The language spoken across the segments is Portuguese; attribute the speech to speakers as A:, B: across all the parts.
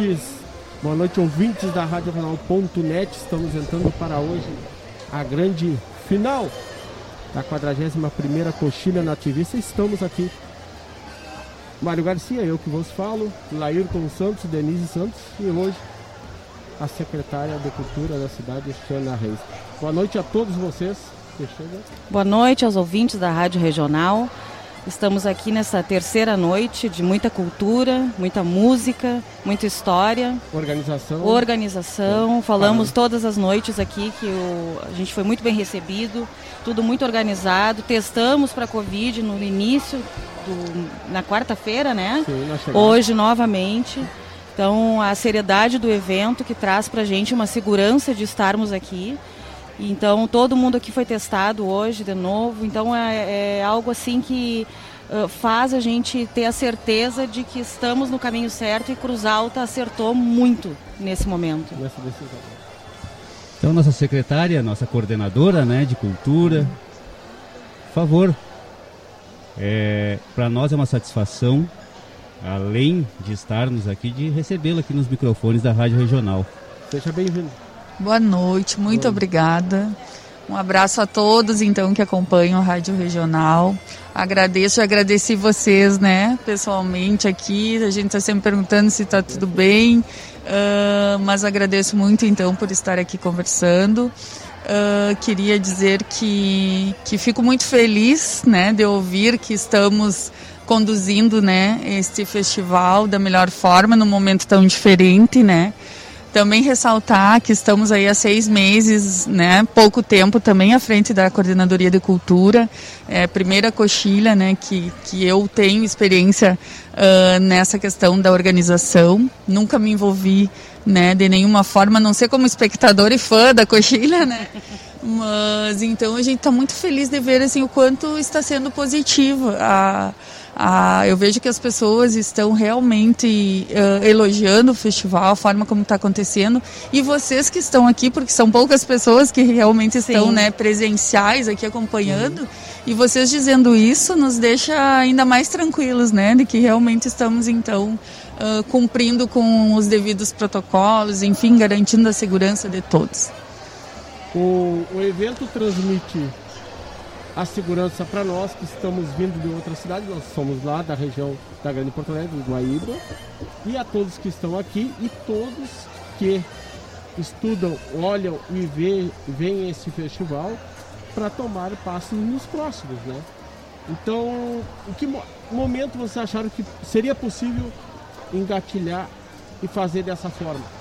A: Noite, boa noite ouvintes da Rádio Regional.net. Estamos entrando para hoje a grande final da 41ª Coxilha Nativista. Estamos aqui. Mário Garcia, eu que vos falo, Laírton Santos, Denise Santos e hoje a secretária de Cultura da cidade, Xana Reis. Boa noite a todos vocês.
B: Boa noite aos ouvintes da Rádio Regional. Estamos aqui nessa terceira noite de muita cultura, muita música, muita história.
A: Organização.
B: Organização. Falamos todas as noites aqui que o, a gente foi muito bem recebido, tudo muito organizado. Testamos para a Covid no início, do, na quarta-feira, né?
A: Sim,
B: Hoje novamente. Então, a seriedade do evento que traz para a gente uma segurança de estarmos aqui. Então todo mundo aqui foi testado hoje de novo. Então é, é algo assim que uh, faz a gente ter a certeza de que estamos no caminho certo e Cruz Alta acertou muito nesse momento.
A: Nessa decisão.
C: Então nossa secretária, nossa coordenadora, né, de cultura, por favor, é, para nós é uma satisfação, além de estarmos aqui, de recebê-la aqui nos microfones da Rádio Regional.
A: Seja bem-vindo.
D: Boa noite, muito Boa. obrigada. Um abraço a todos, então, que acompanham a Rádio Regional. Agradeço e agradeci vocês, né, pessoalmente aqui. A gente está sempre perguntando se está tudo bem, uh, mas agradeço muito, então, por estar aqui conversando. Uh, queria dizer que, que fico muito feliz, né, de ouvir que estamos conduzindo, né, este festival da melhor forma, num momento tão diferente, né, também ressaltar que estamos aí há seis meses, né, pouco tempo também à frente da Coordenadoria de Cultura, é, primeira coxilha, né, que, que eu tenho experiência uh, nessa questão da organização, nunca me envolvi, né, de nenhuma forma, não ser como espectador e fã da coxilha, né, mas então a gente está muito feliz de ver assim o quanto está sendo positivo a ah, eu vejo que as pessoas estão realmente uh, elogiando o festival, a forma como está acontecendo. E vocês que estão aqui, porque são poucas pessoas que realmente estão né, presenciais aqui acompanhando, uhum. e vocês dizendo isso nos deixa ainda mais tranquilos, né? De que realmente estamos, então, uh, cumprindo com os devidos protocolos, enfim, garantindo a segurança de todos.
A: O, o evento transmite a segurança para nós que estamos vindo de outra cidade, nós somos lá da região da Grande Porto Alegre, do Guaíba, e a todos que estão aqui e todos que estudam, olham e veem esse festival para tomar passos nos próximos, né? Então, em que momento vocês acharam que seria possível engatilhar e fazer dessa forma?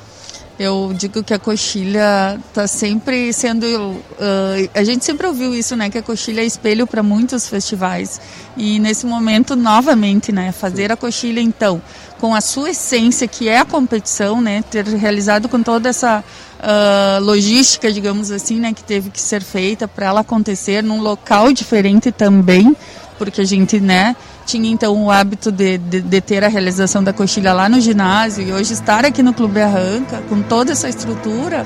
D: Eu digo que a coxilha está sempre sendo. Uh, a gente sempre ouviu isso, né? Que a coxilha é espelho para muitos festivais. E nesse momento, novamente, né? Fazer a coxilha, então, com a sua essência, que é a competição, né? Ter realizado com toda essa uh, logística, digamos assim, né? Que teve que ser feita para ela acontecer num local diferente também, porque a gente, né? Tinha então o hábito de, de, de, ter a realização da coxilha lá no ginásio e hoje estar aqui no Clube Arranca com toda essa estrutura,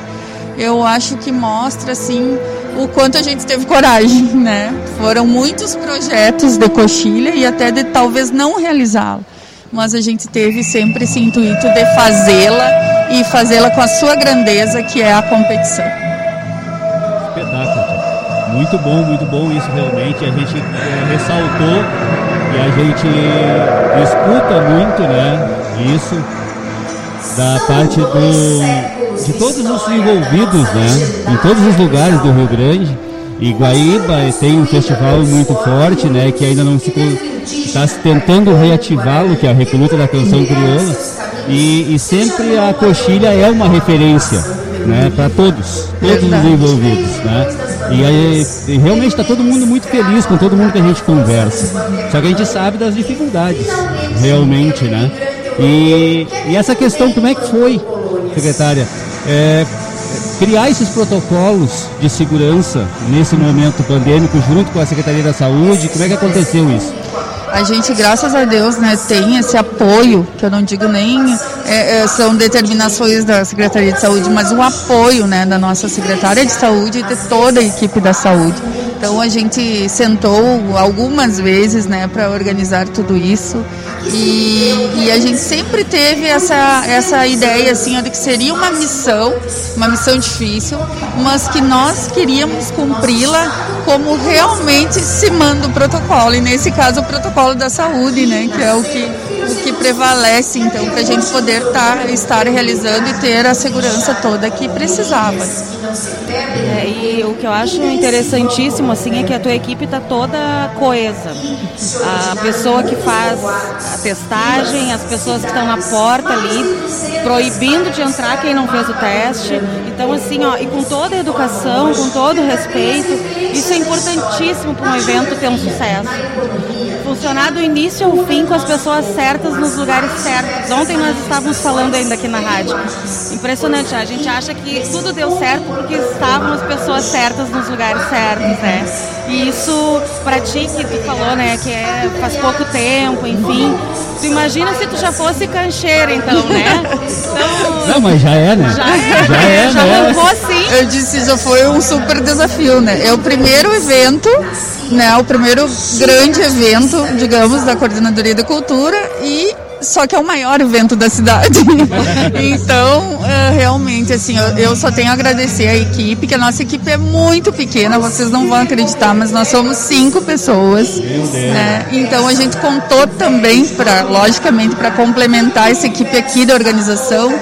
D: eu acho que mostra assim o quanto a gente teve coragem, né? Foram muitos projetos de coxilha e até de talvez não realizá-la, mas a gente teve sempre esse intuito de fazê-la e fazê-la com a sua grandeza, que é a competição.
C: Espetáculo. Muito bom, muito bom isso realmente. A gente é, ressaltou e a gente escuta muito, né? Isso da parte do, de todos os envolvidos, né? Em todos os lugares do Rio Grande. E Guaíba tem um festival muito forte, né? Que ainda não se está tentando reativá-lo, que é a Recoluta da Canção Crioula. E, e sempre a coxilha é uma referência, né? Para todos, todos os envolvidos, né? E, aí, e realmente está todo mundo muito feliz com todo mundo que a gente conversa. Só que a gente sabe das dificuldades, realmente, né? E, e essa questão, como é que foi, secretária? É, criar esses protocolos de segurança nesse momento pandêmico junto com a Secretaria da Saúde, como é que aconteceu isso?
D: A gente, graças a Deus, né, tem esse apoio, que eu não digo nem é, é, são determinações da Secretaria de Saúde, mas o apoio né, da nossa Secretária de Saúde e de toda a equipe da saúde. Então a gente sentou algumas vezes né, para organizar tudo isso E, e, a gente sempre teve essa, essa ideia assim, de que seria uma missão, uma missão difícil, mas que nós queríamos cumpri-la como realmente se manda o protocolo. E nesse caso o protocolo da saúde, né? Que é o que, o que prevalece, então, para a gente poder tá, estar realizando e ter a segurança toda que precisava.
B: O que eu acho interessantíssimo assim é que a tua equipe está toda coesa. A pessoa que faz a testagem, as pessoas que estão na porta ali, proibindo de entrar quem não fez o teste. Então assim, ó, e com toda a educação, com todo o respeito, isso é importantíssimo para um evento ter um sucesso funcionar do início ao fim com as pessoas certas nos lugares certos. Ontem nós estávamos falando ainda aqui na rádio. Impressionante, a gente acha que tudo deu certo porque estavam as pessoas certas nos lugares certos, né? E isso, para ti que tu falou, né, que é faz pouco tempo, enfim. Tu imagina se tu já fosse cancheira, então, né? Então,
C: Não, mas já é, né?
B: Já é, já, é, já né? arrancou sim.
D: Eu disse, já foi um super desafio, né? É o primeiro evento né, o primeiro grande evento, digamos, da Coordenadoria da Cultura e só que é o maior evento da cidade. então, é, realmente, assim, eu, eu, só tenho a agradecer a equipe, que a nossa equipe é muito pequena, vocês não vão acreditar, mas nós somos cinco pessoas. Né? Então, a gente contou também, pra, logicamente, para complementar essa equipe aqui da organização,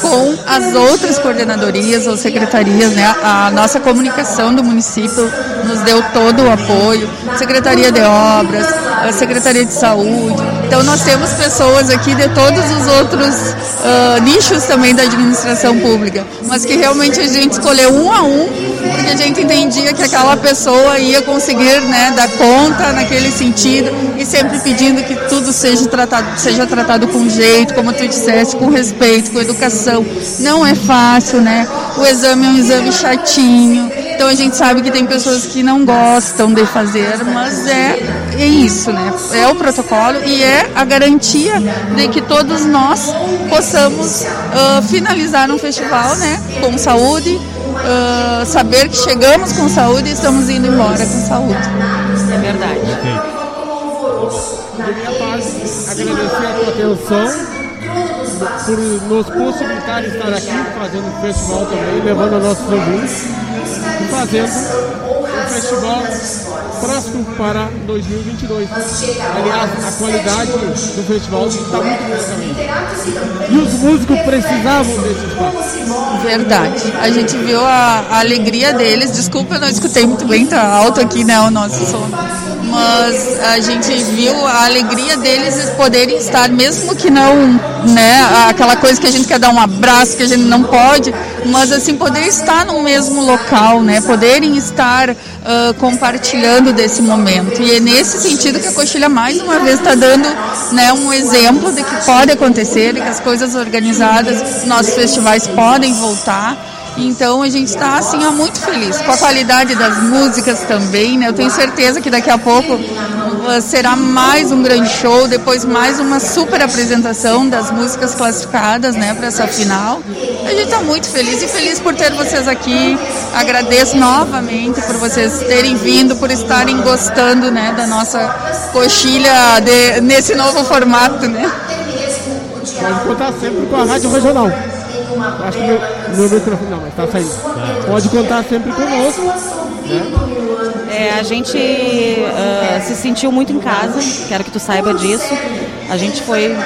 D: com as outras coordenadorias ou secretarias, né? A nossa comunicação do município nos deu todo o apoio, Secretaria de Obras, a Secretaria de Saúde. Então nós temos pessoas aqui de todos os outros uh, nichos também da administração pública, mas que realmente a gente escolheu um a um, porque a gente entendia que aquela pessoa ia conseguir né, dar conta naquele sentido e sempre pedindo que tudo seja tratado, seja tratado com jeito, como tu disseste, com respeito, com educação. Não é fácil, né? O exame é um exame chatinho, então a gente sabe que tem pessoas que não gostam de fazer, mas é, é isso, né? É o protocolo e é a garantia de que todos nós possamos uh, finalizar um festival, né? Com saúde, uh, saber que chegamos com saúde e estamos indo embora com saúde.
B: É verdade.
A: De minha parte, agradecer a tua atenção por nos possibilitar estar aqui fazendo o festival também, levando a nossos ouvintes e fazendo um festival próximo para 2022. Aliás, a qualidade do festival está muito boa também. E os músicos precisavam desse espaço.
D: Verdade. A gente viu a, a alegria deles. Desculpa, eu não escutei muito bem, tá alto aqui, né, o nosso som mas a gente viu a alegria deles poderem estar, mesmo que não, né, aquela coisa que a gente quer dar um abraço, que a gente não pode, mas assim, poder estar no mesmo local, né, poderem estar uh, compartilhando desse momento. E é nesse sentido que a Coxilha mais uma vez está dando né, um exemplo de que pode acontecer, de que as coisas organizadas, nossos festivais podem voltar então a gente está assim muito feliz com a qualidade das músicas também, né? Eu tenho certeza que daqui a pouco uh, será mais um grande show, depois mais uma super apresentação das músicas classificadas, né, para essa final. A gente está muito feliz e feliz por ter vocês aqui. Agradeço novamente por vocês terem vindo, por estarem gostando, né, da nossa coxilha de, nesse novo formato, né?
A: Pode contar sempre com a Rádio Regional. Acho que meu, meu microfone não, mas tá saindo. Pode contar sempre conosco. Né?
B: É, a gente uh, se sentiu muito em casa, quero que tu saiba disso. A gente foi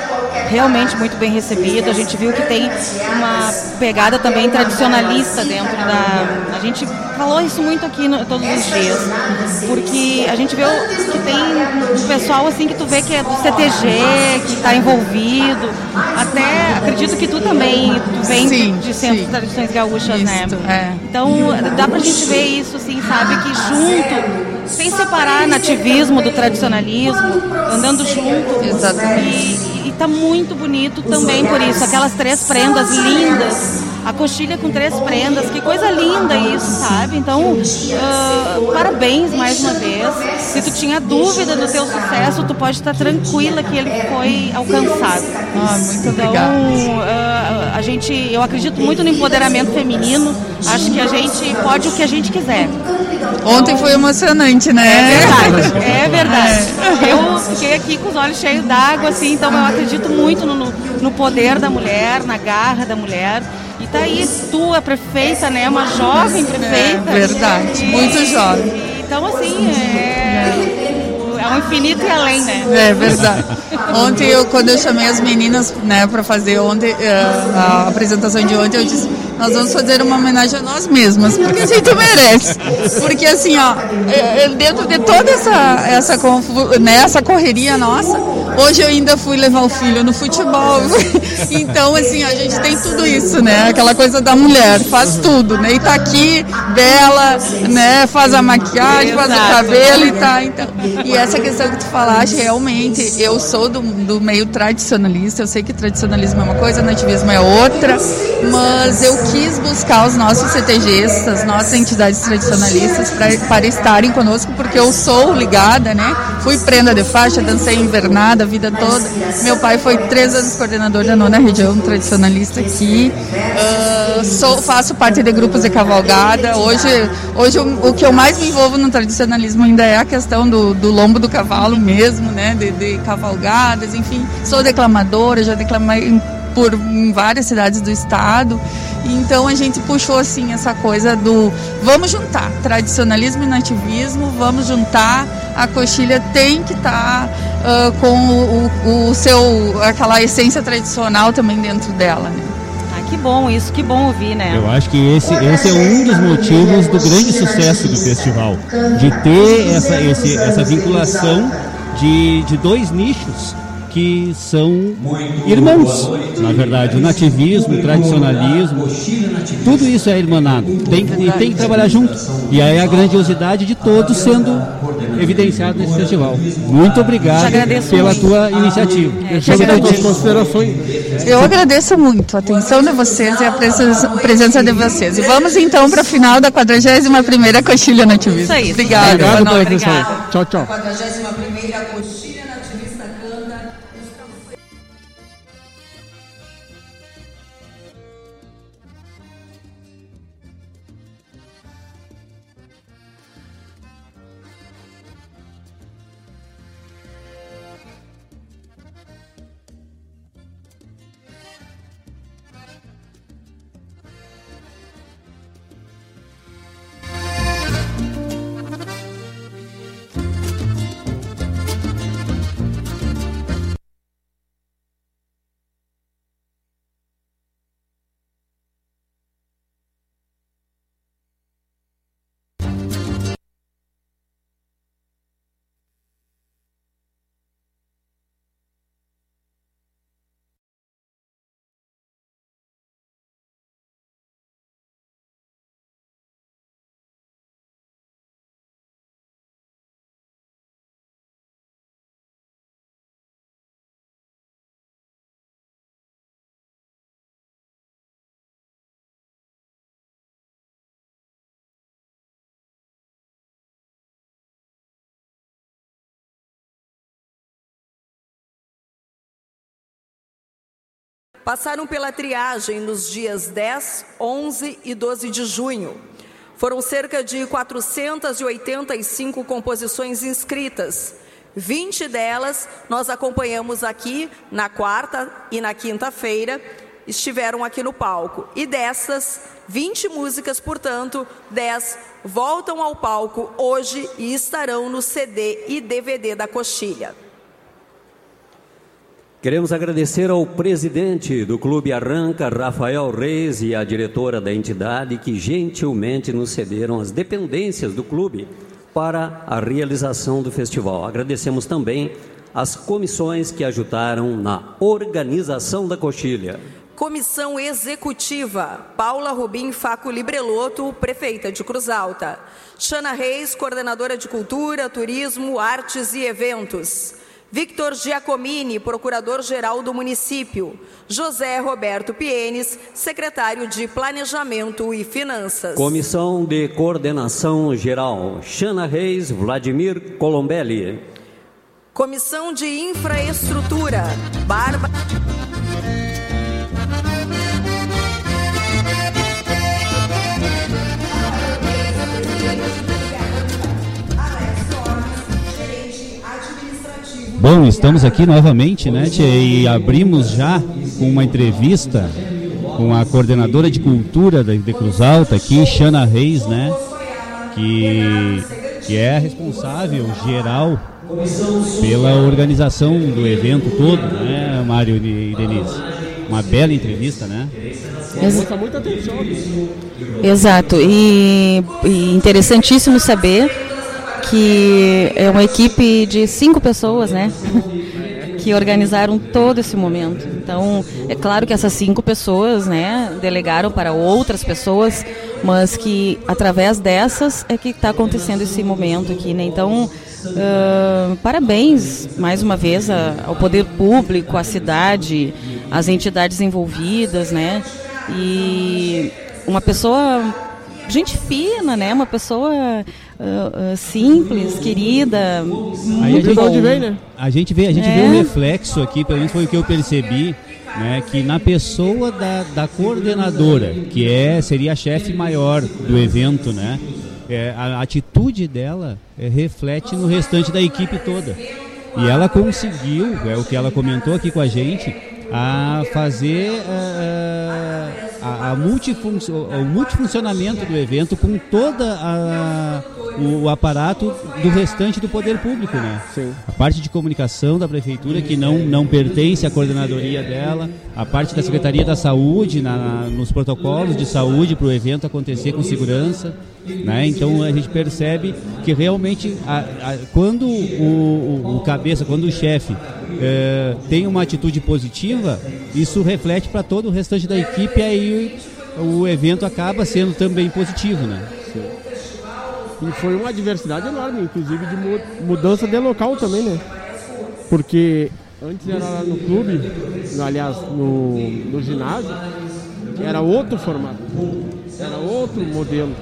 B: realmente muito bem recebido. A gente viu que tem uma pegada também tradicionalista dentro da. A gente falou isso muito aqui no, todos os dias, porque a gente vê que tem um pessoal assim que tu vê que é do CTG, que está envolvido. Até acredito que tu também tu vem sim, de, de Centro sim. de Tradições Gaúchas, né?
D: Isto, né?
B: É. Então dá pra gente ver isso, assim, sabe? Que junto, sem separar nativismo do tradicionalismo, andando junto.
D: Exatamente.
B: E tá muito bonito também por isso. Aquelas três prendas lindas a coxilha com três prendas, que coisa linda isso, sabe? Então, uh, parabéns mais uma vez. Se tu tinha dúvida do teu sucesso, tu pode estar tranquila que ele foi alcançado.
D: Ah, muito
B: então, uh, a gente, eu acredito muito no empoderamento feminino. Acho que a gente pode o que a gente quiser.
D: Ontem foi emocionante,
B: né? É verdade, é verdade. É. Eu fiquei aqui com os olhos cheios d'água, assim, então eu acredito muito no, no poder da mulher, na garra da mulher. E tá aí tu, a prefeita, né? Uma jovem prefeita.
D: É verdade, e, muito jovem.
B: E, então, assim, é, é um infinito e além, né?
D: É verdade. Ontem, eu, quando eu chamei as meninas, né, para fazer ontem, eh, a apresentação de ontem, eu disse, nós vamos fazer uma homenagem a nós mesmas, porque a gente merece. Porque assim, ó, é, é, dentro de toda essa, essa, né, essa correria nossa, hoje eu ainda fui levar o filho no futebol. Então, assim, a gente tem tudo isso, né? Aquela coisa da mulher, faz tudo, né? E tá aqui, bela, né? Faz a maquiagem, faz o cabelo e tá. Então, e essa questão que tu falaste, realmente, eu sou do, do meio tradicionalista, eu sei que tradicionalismo é uma coisa, nativismo é outra, mas eu quis buscar os nossos CTGs, as nossas entidades tradicionalistas, para estarem conosco, porque eu sou ligada, né? Fui prenda de faixa, dancei invernada a vida toda. Meu pai foi três anos coordenador da nona região tradicionalista aqui. Uh, sou, faço parte de grupos de cavalgada. Hoje, hoje o, o, que eu mais me envolvo no tradicionalismo ainda é a questão do, do lombo do cavalo mesmo, né? De, de cavalgadas, enfim. Sou declamadora, já declamei por várias cidades do estado. Então a gente puxou assim essa coisa do vamos juntar tradicionalismo e nativismo, vamos juntar. A coxilha tem que estar tá, uh, com o, o, o, seu aquela essência tradicional também dentro dela. Né?
B: Ah, que bom isso, que bom ouvir, né?
C: Eu acho que esse, esse é um dos motivos do grande sucesso do festival, de ter essa, esse, essa vinculação de, de dois nichos que são irmãos, na verdade. O nativismo, o tradicionalismo, tudo isso é irmanado. Tem, e tem que trabalhar junto. E aí a grandiosidade de todos sendo evidenciado nesse festival. Muito obrigado pela muito. tua iniciativa.
D: É, considerações. Eu agradeço muito a atenção de vocês e a presença de vocês. E vamos então para a final da 41ª Coxilha Nativista. Isso
B: aí.
D: Obrigada.
A: Obrigado pela atenção. Tchau, tchau.
E: Passaram pela triagem nos dias 10, 11 e 12 de junho. Foram cerca de 485 composições inscritas. 20 delas nós acompanhamos aqui na quarta e na quinta-feira, estiveram aqui no palco. E dessas 20 músicas, portanto, 10 voltam ao palco hoje e estarão no CD e DVD da Coxilha.
F: Queremos agradecer ao presidente do Clube Arranca, Rafael Reis, e à diretora da entidade que gentilmente nos cederam as dependências do clube para a realização do festival. Agradecemos também as comissões que ajudaram na organização da coxilha.
E: Comissão Executiva, Paula Rubim Faco Libreloto, prefeita de Cruz Alta. Xana Reis, coordenadora de Cultura, Turismo, Artes e Eventos. Victor Giacomini, procurador-geral do município. José Roberto Pienes, secretário de Planejamento e Finanças.
F: Comissão de Coordenação Geral, Xana Reis, Vladimir Colombelli.
E: Comissão de Infraestrutura, Bárbara.
C: Bom, estamos aqui novamente, né, tia, e abrimos já com uma entrevista com a coordenadora de cultura da de Cruz Alta aqui, Xana Reis, né, que, que é a responsável geral pela organização do evento todo, né, Mário e Denise. Uma bela entrevista, né?
A: Ex muita atenção.
B: Exato, e, e interessantíssimo saber que é uma equipe de cinco pessoas, né? que organizaram todo esse momento. Então, é claro que essas cinco pessoas, né, delegaram para outras pessoas, mas que através dessas é que está acontecendo esse momento aqui, né? Então, uh, parabéns mais uma vez a, ao poder público, à cidade, às entidades envolvidas, né? E uma pessoa gente fina, né? Uma pessoa uh, uh, simples, querida. Muito
C: a,
B: bom.
C: gente, vem, né? a gente vê, a gente é. vê um reflexo aqui, pelo menos foi o que eu percebi, né? Que na pessoa da, da coordenadora, que é seria a chefe maior do evento, né? É, a atitude dela é, reflete no restante da equipe toda. E ela conseguiu, é o que ela comentou aqui com a gente, a fazer uh, a, a multifun o multifuncionamento do evento com toda a o, aparato do restante do poder público, né?
A: Sim.
C: A parte de comunicação da prefeitura que não, não pertence à coordenadoria dela, a parte da Secretaria da Saúde na, na nos protocolos de saúde para o evento acontecer com segurança, né? Então a gente percebe que realmente a, a, quando o, o, o, cabeça, quando o chefe é, tem uma atitude positiva, isso reflete para todo o restante da equipe e aí o evento acaba sendo também positivo, né?
A: E foi uma diversidade enorme, inclusive de mudança de local também, né? Porque antes era lá no clube, aliás, no, no ginásio, era outro formato, era outro modelo.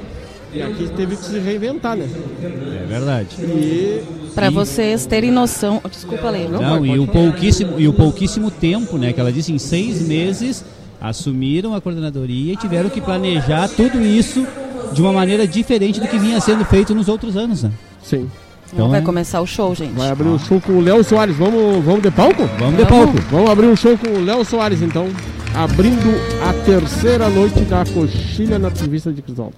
A: E aqui teve que se reinventar, né?
C: É verdade.
B: E para vocês terem noção, desculpa ler.
C: Não, Não e o pouquíssimo e o pouquíssimo tempo, né? Que ela disse em seis meses assumiram a coordenadoria e tiveram que planejar tudo isso de uma maneira diferente do que vinha sendo feito nos outros anos, né?
A: Sim.
B: Então vai é... começar o show, gente.
A: Vai abrir o um show com o Léo Soares. Vamos, vamos de palco?
C: Vamos de palco.
A: Vamos abrir um show com o Léo Soares, então. Abrindo a terceira noite da Coxilha na Ativista de Crisol.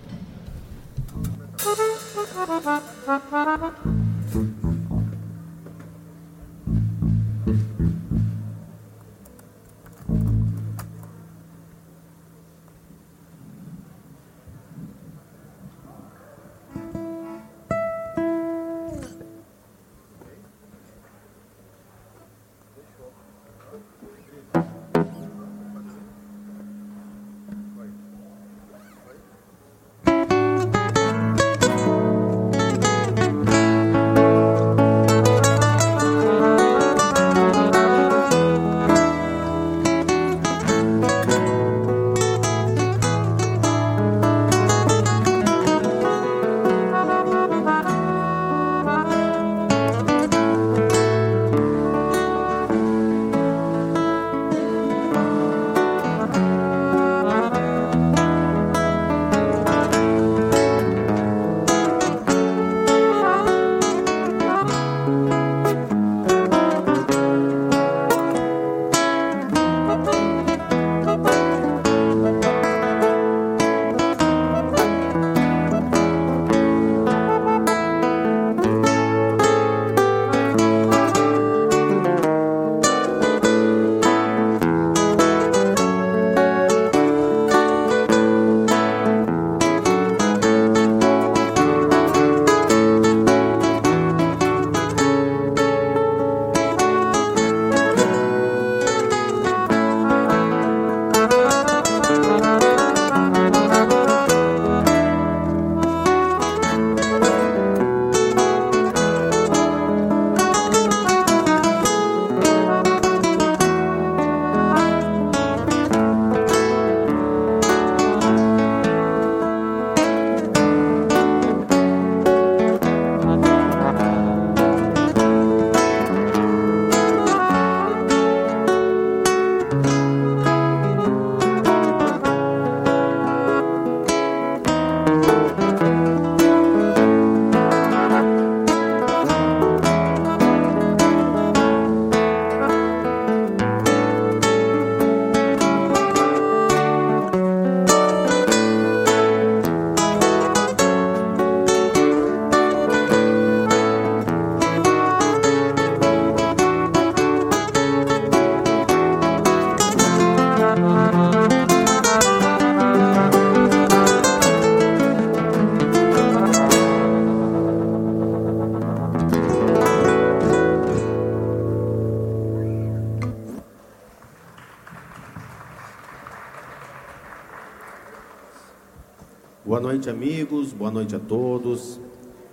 G: Noite, amigos. Boa noite a todos.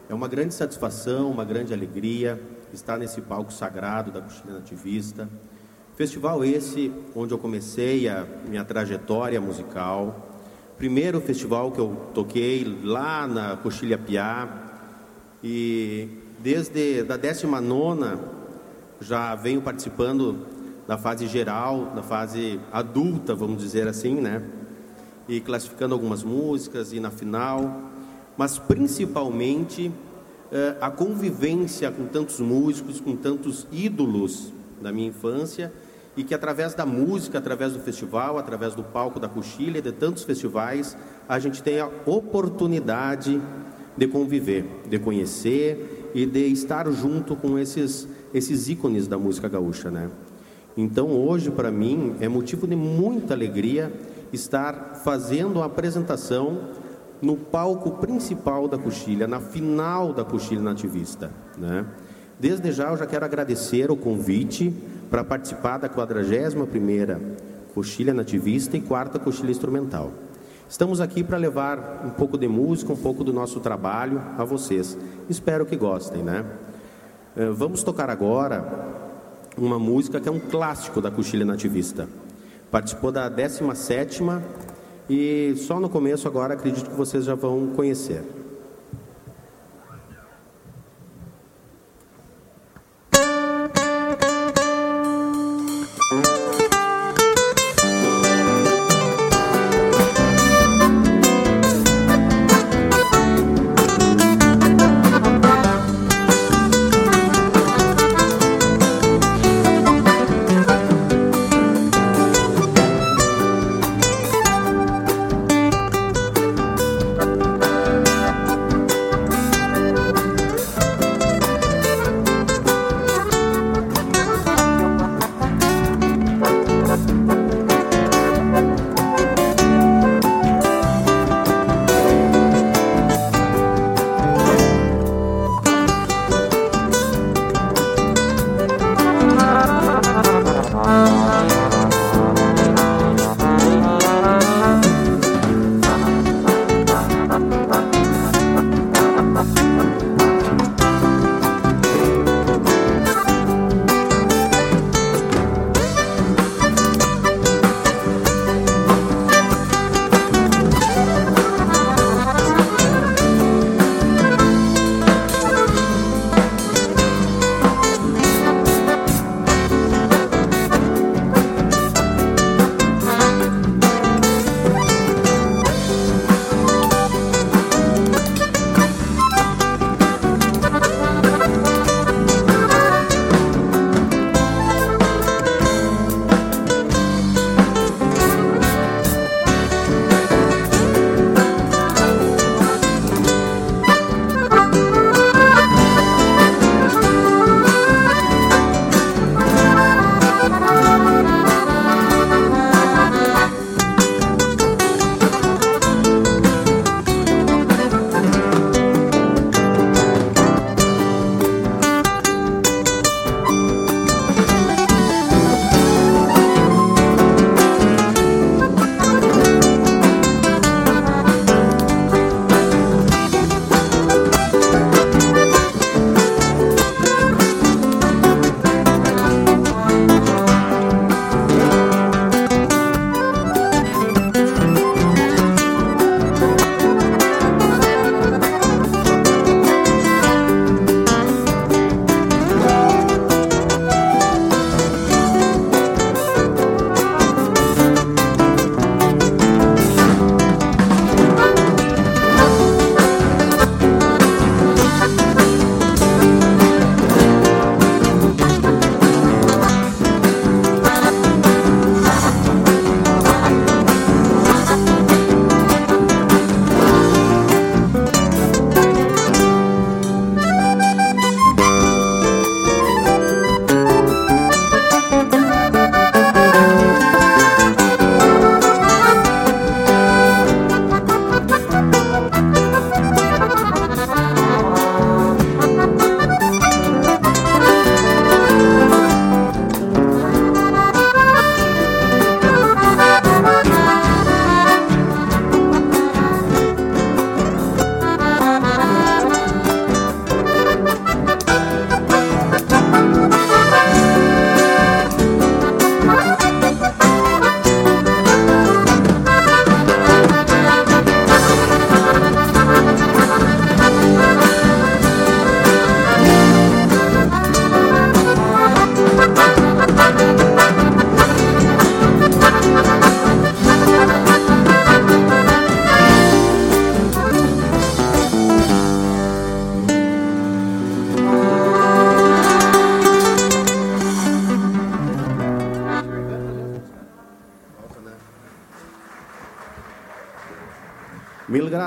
G: É uma grande satisfação, uma grande alegria estar nesse palco sagrado da Coxilha Nativista. Festival esse onde eu comecei a minha trajetória musical. Primeiro festival que eu toquei lá na Coxilha Piá e desde da 19 já venho participando da fase geral, da fase adulta, vamos dizer assim, né? E classificando algumas músicas e na final, mas principalmente eh, a convivência com tantos músicos, com tantos ídolos da minha infância e que através da música, através do festival, através do palco da Coxilha, de tantos festivais, a gente tem a oportunidade de conviver, de conhecer e de estar junto com esses esses ícones da música gaúcha, né? Então hoje para mim é motivo de muita alegria estar fazendo a apresentação no palco principal da Coxilha, na final da Coxilha Nativista, né? Desde já eu já quero agradecer o convite para participar da 41ª Coxilha Nativista e quarta Coxilha Instrumental. Estamos aqui para levar um pouco de música, um pouco do nosso trabalho a vocês. Espero que gostem, né? Eh, vamos tocar agora uma música que é um clássico da Coxilha Nativista. Participou da 17ª e só no começo agora acredito que vocês já vão conhecer.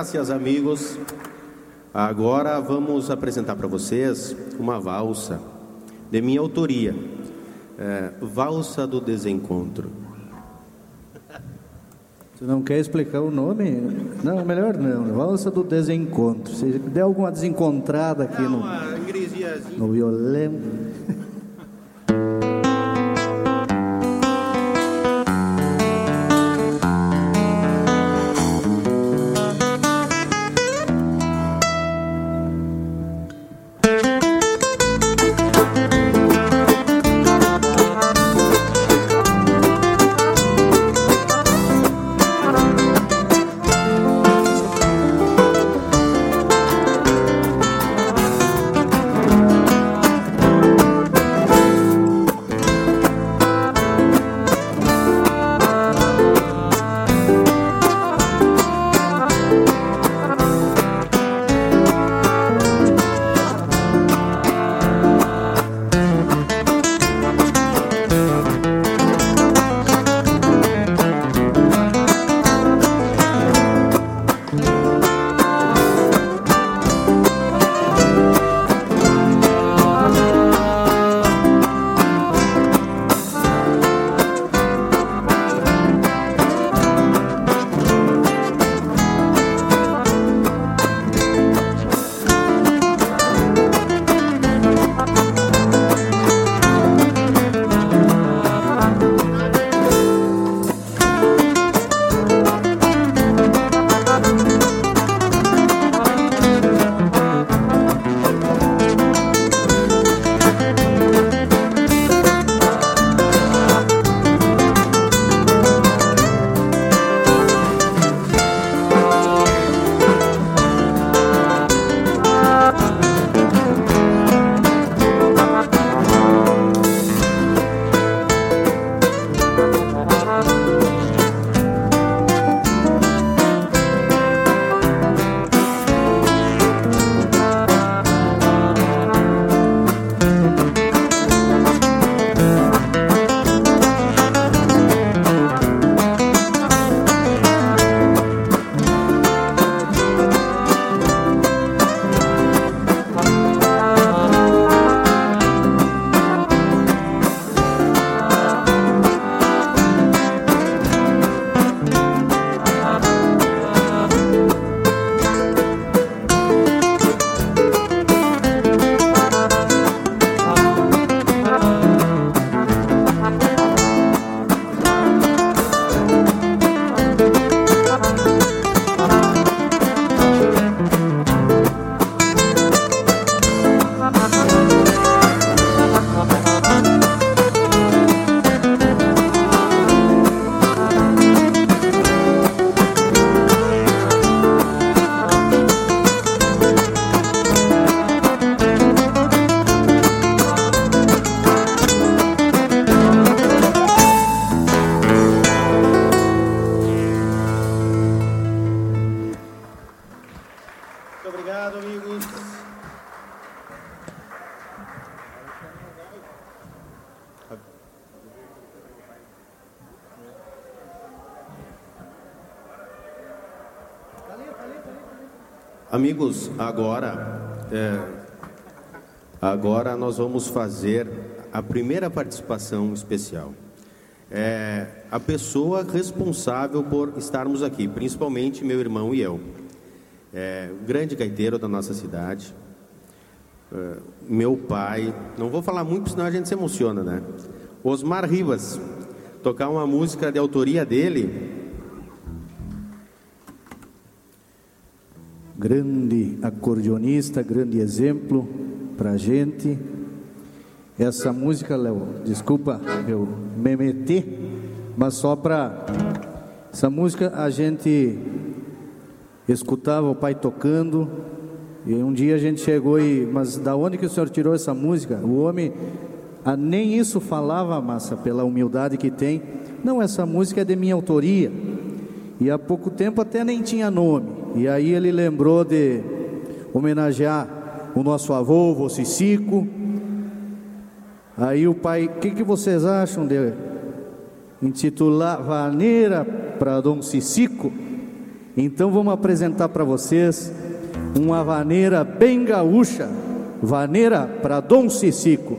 G: Graças, amigos. Agora vamos apresentar para vocês uma valsa de minha autoria, é, Valsa do Desencontro.
H: Você não quer explicar o nome? Não, melhor não. Valsa do Desencontro. Se der alguma desencontrada aqui no, no violão.
G: Amigos, agora, é, agora nós vamos fazer a primeira participação especial. É, a pessoa responsável por estarmos aqui, principalmente meu irmão e eu. É, grande gaiteiro da nossa cidade, é, meu pai, não vou falar muito, senão a gente se emociona, né? Osmar Rivas, tocar uma música de autoria dele,
H: acordeonista, grande exemplo para a gente. Essa música, Léo, desculpa eu me meter, mas só para. Essa música a gente escutava o pai tocando, e um dia a gente chegou e. Mas da onde que o senhor tirou essa música? O homem a, nem isso falava, massa, pela humildade que tem. Não, essa música é de minha autoria. E há pouco tempo até nem tinha nome. E aí ele lembrou de homenagear o nosso avô, o Cicico. Aí o pai, o que, que vocês acham de intitular Vaneira para Dom Cicico? Então vamos apresentar para vocês uma vaneira bem gaúcha, vaneira para Dom Cicico.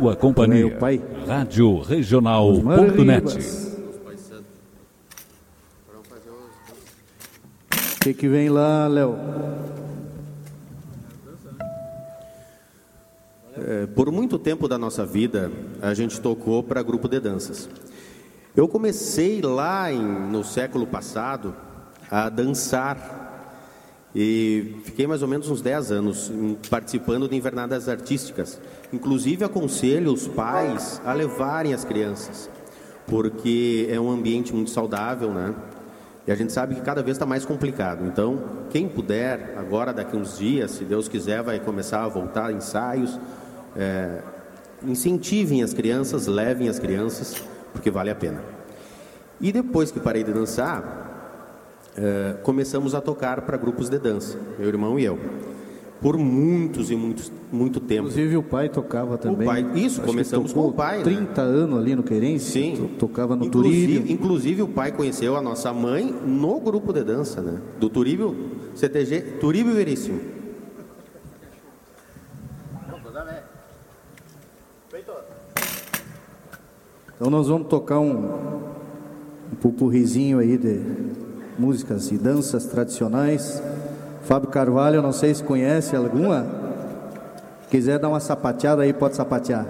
I: Sua companhia.
H: Meu pai.
I: Rádio Regional.net.
H: O que, que vem lá, Léo?
G: É, por muito tempo da nossa vida, a gente tocou para grupo de danças. Eu comecei lá em- no século passado a dançar e fiquei mais ou menos uns 10 anos participando de invernadas artísticas. Inclusive aconselho os pais a levarem as crianças, porque é um ambiente muito saudável, né? E a gente sabe que cada vez está mais complicado. Então, quem puder, agora daqui uns dias, se Deus quiser, vai começar a voltar ensaios. É, incentivem as crianças, levem as crianças, porque vale a pena. E depois que parei de dançar, eh, começamos a tocar para grupos de dança, meu irmão e eu. Por muitos e muitos, muito tempo.
H: Inclusive o pai tocava também.
G: pai- isso,
H: Acho
G: começamos com o pai, né?
H: 30 anos ali no Queirense.
G: Sim.
H: to- Tocava no
G: inclusive,
H: Turíbio.
G: inclusive o pai conheceu a nossa mãe no grupo de dança, né? Do Turíbio, CTG, Turíbio Veríssimo.
H: Então nós vamos tocar um, um pupurrizinho aí de músicas e danças tradicionais. Fábio Carvalho, não sei se conhece alguma. Quiser dar uma sapateada aí, pode sapatear.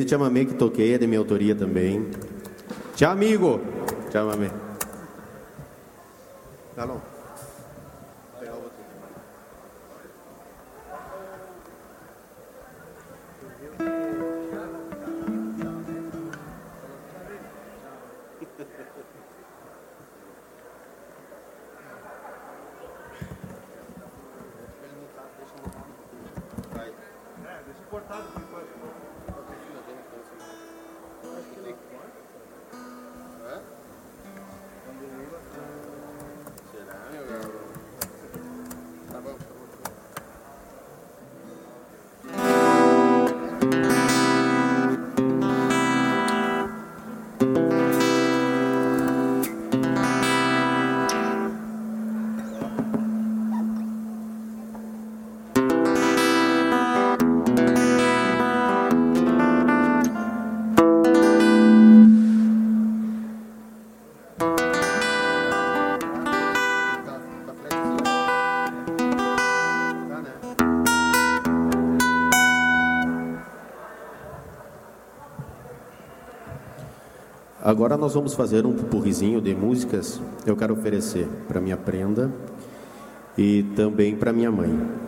G: Esse chamamé que toquei é de minha autoria também. Tchau, amigo. Chamamé. Tá Agora nós vamos fazer um pupurrizinho de músicas eu quero oferecer para minha prenda e também para minha mãe.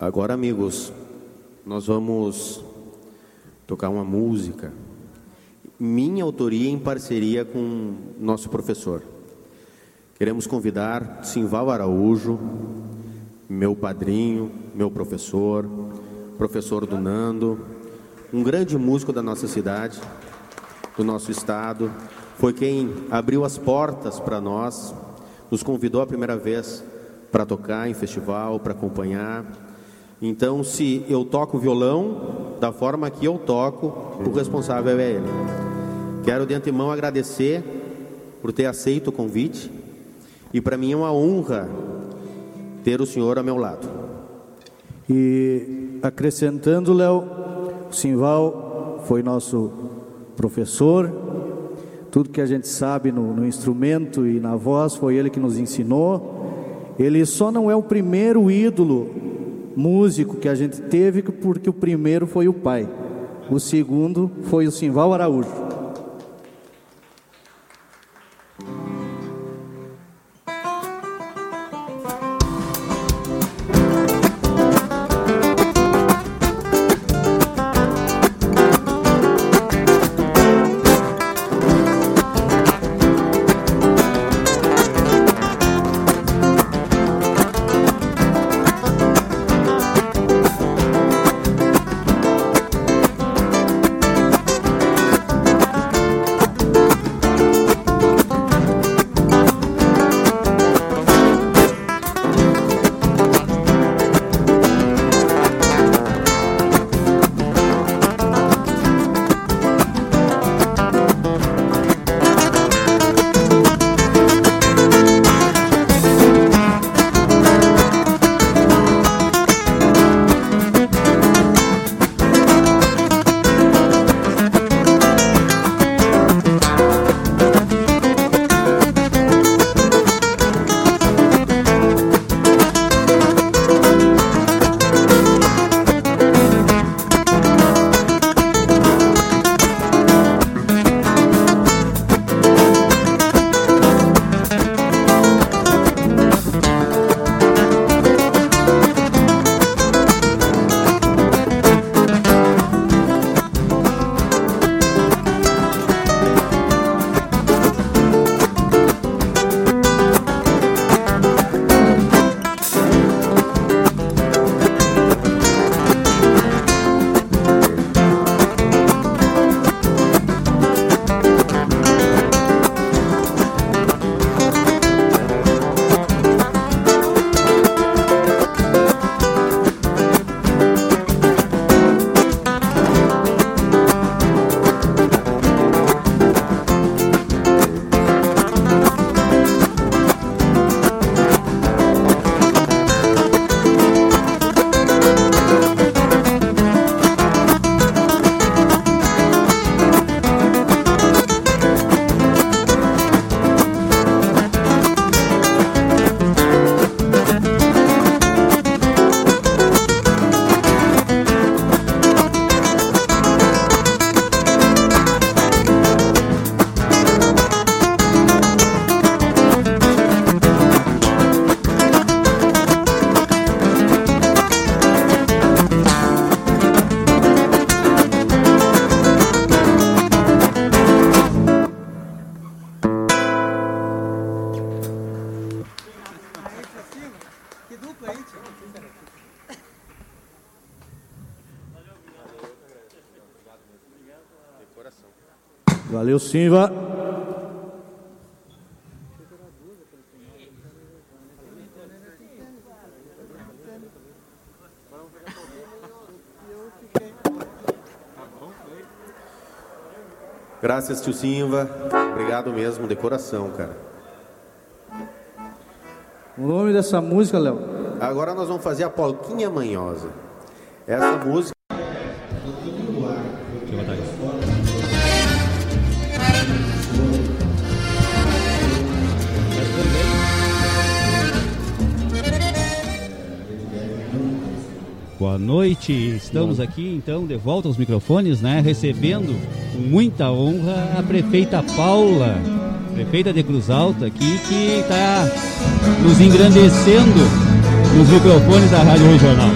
G: Agora, amigos, nós vamos tocar uma música, minha autoria em parceria com nosso professor. Queremos convidar Simval Araújo, meu padrinho, meu professor, professor do Nando, um grande músico da nossa cidade, do nosso estado, foi quem abriu as portas para nós, nos convidou a primeira vez para tocar em festival, para acompanhar. Então, se eu toco violão da forma que eu toco, o responsável é ele. Quero de antemão agradecer por ter aceito o convite e para mim é uma honra ter o senhor ao meu lado.
H: E acrescentando, Léo, o Simval foi nosso professor, tudo que a gente sabe no, no, instrumento e na voz foi ele que nos ensinou. Ele só não é o primeiro ídolo músico que a gente teve, porque o primeiro foi o pai, o segundo foi o Simval Araújo. Valeu, Simva.
G: Graças, tio Simva. Obrigado mesmo, decoração, cara.
H: O nome dessa música, Léo?
G: Agora nós vamos fazer a Polquinha Manhosa. Essa música.
C: Boa noite, estamos aqui então de volta aos microfones, né? Recebendo com muita honra a prefeita Paula, prefeita de Cruz Alta aqui, que está nos engrandecendo nos microfones da Rádio Regional.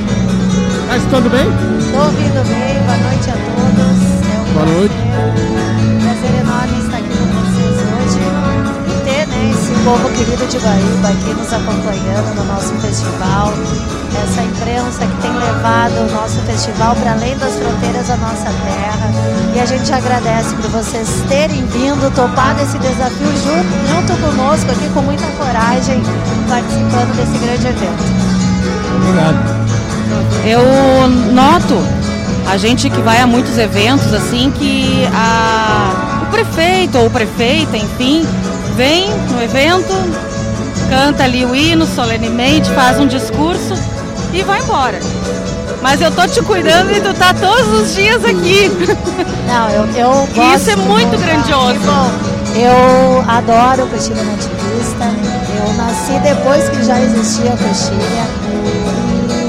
A: Tá escutando bem?
J: Estou ouvindo bem, boa noite a todos. É um
A: Boa noite.
J: Povo querido de Guaíba aqui nos acompanhando no nosso festival. Essa imprensa que tem levado o nosso festival para além das fronteiras da nossa terra. E a gente agradece por vocês terem vindo, topado esse desafio junto, junto conosco aqui com muita coragem, participando desse grande evento.
C: Obrigado.
B: Eu noto, a gente que vai a muitos eventos, assim, que a, o prefeito ou prefeita, enfim, vem no evento, canta ali o hino solenemente, faz um discurso e vai embora. Mas eu tô te cuidando e tu tá todos os dias aqui.
J: Não, eu, eu
B: E
J: gosto
B: isso é muito grandioso.
J: Eu adoro Coxilha Nativista. Eu nasci depois que já existia a Coxilha.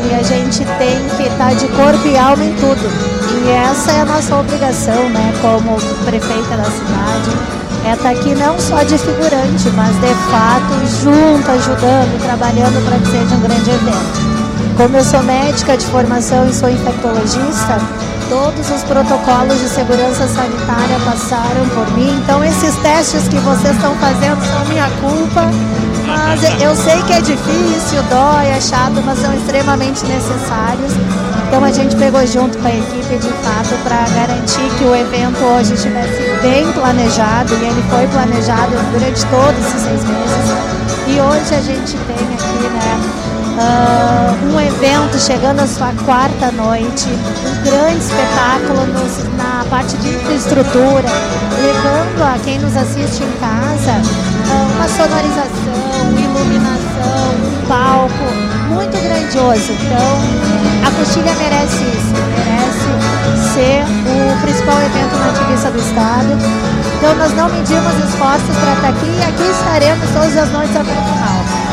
J: E a gente tem que estar de corpo e alma em tudo. E essa é a nossa obrigação, né, como prefeita da cidade. É estar aqui não só de figurante, mas de fato junto, ajudando, trabalhando para que seja um grande evento. Como eu sou médica de formação e sou infectologista, todos os protocolos de segurança sanitária passaram por mim. Então, esses testes que vocês estão fazendo são minha culpa. Mas eu sei que é difícil, dói, é chato, mas são extremamente necessários. Então, a gente pegou junto com a equipe, de fato, para garantir que o evento hoje estivesse bem planejado. E ele foi planejado durante todos esses seis meses. E hoje a gente tem aqui, né? Ah, um evento chegando à sua quarta noite, um grande espetáculo nos- na parte de infraestrutura, levando a quem nos assiste em casa ah, uma sonorização, iluminação, um palco muito grandioso. Então, a Coxilha merece isso, merece ser o principal evento nativista do estado. Então, nós não medimos esforços para estar aqui e aqui estaremos todas as noites até o final.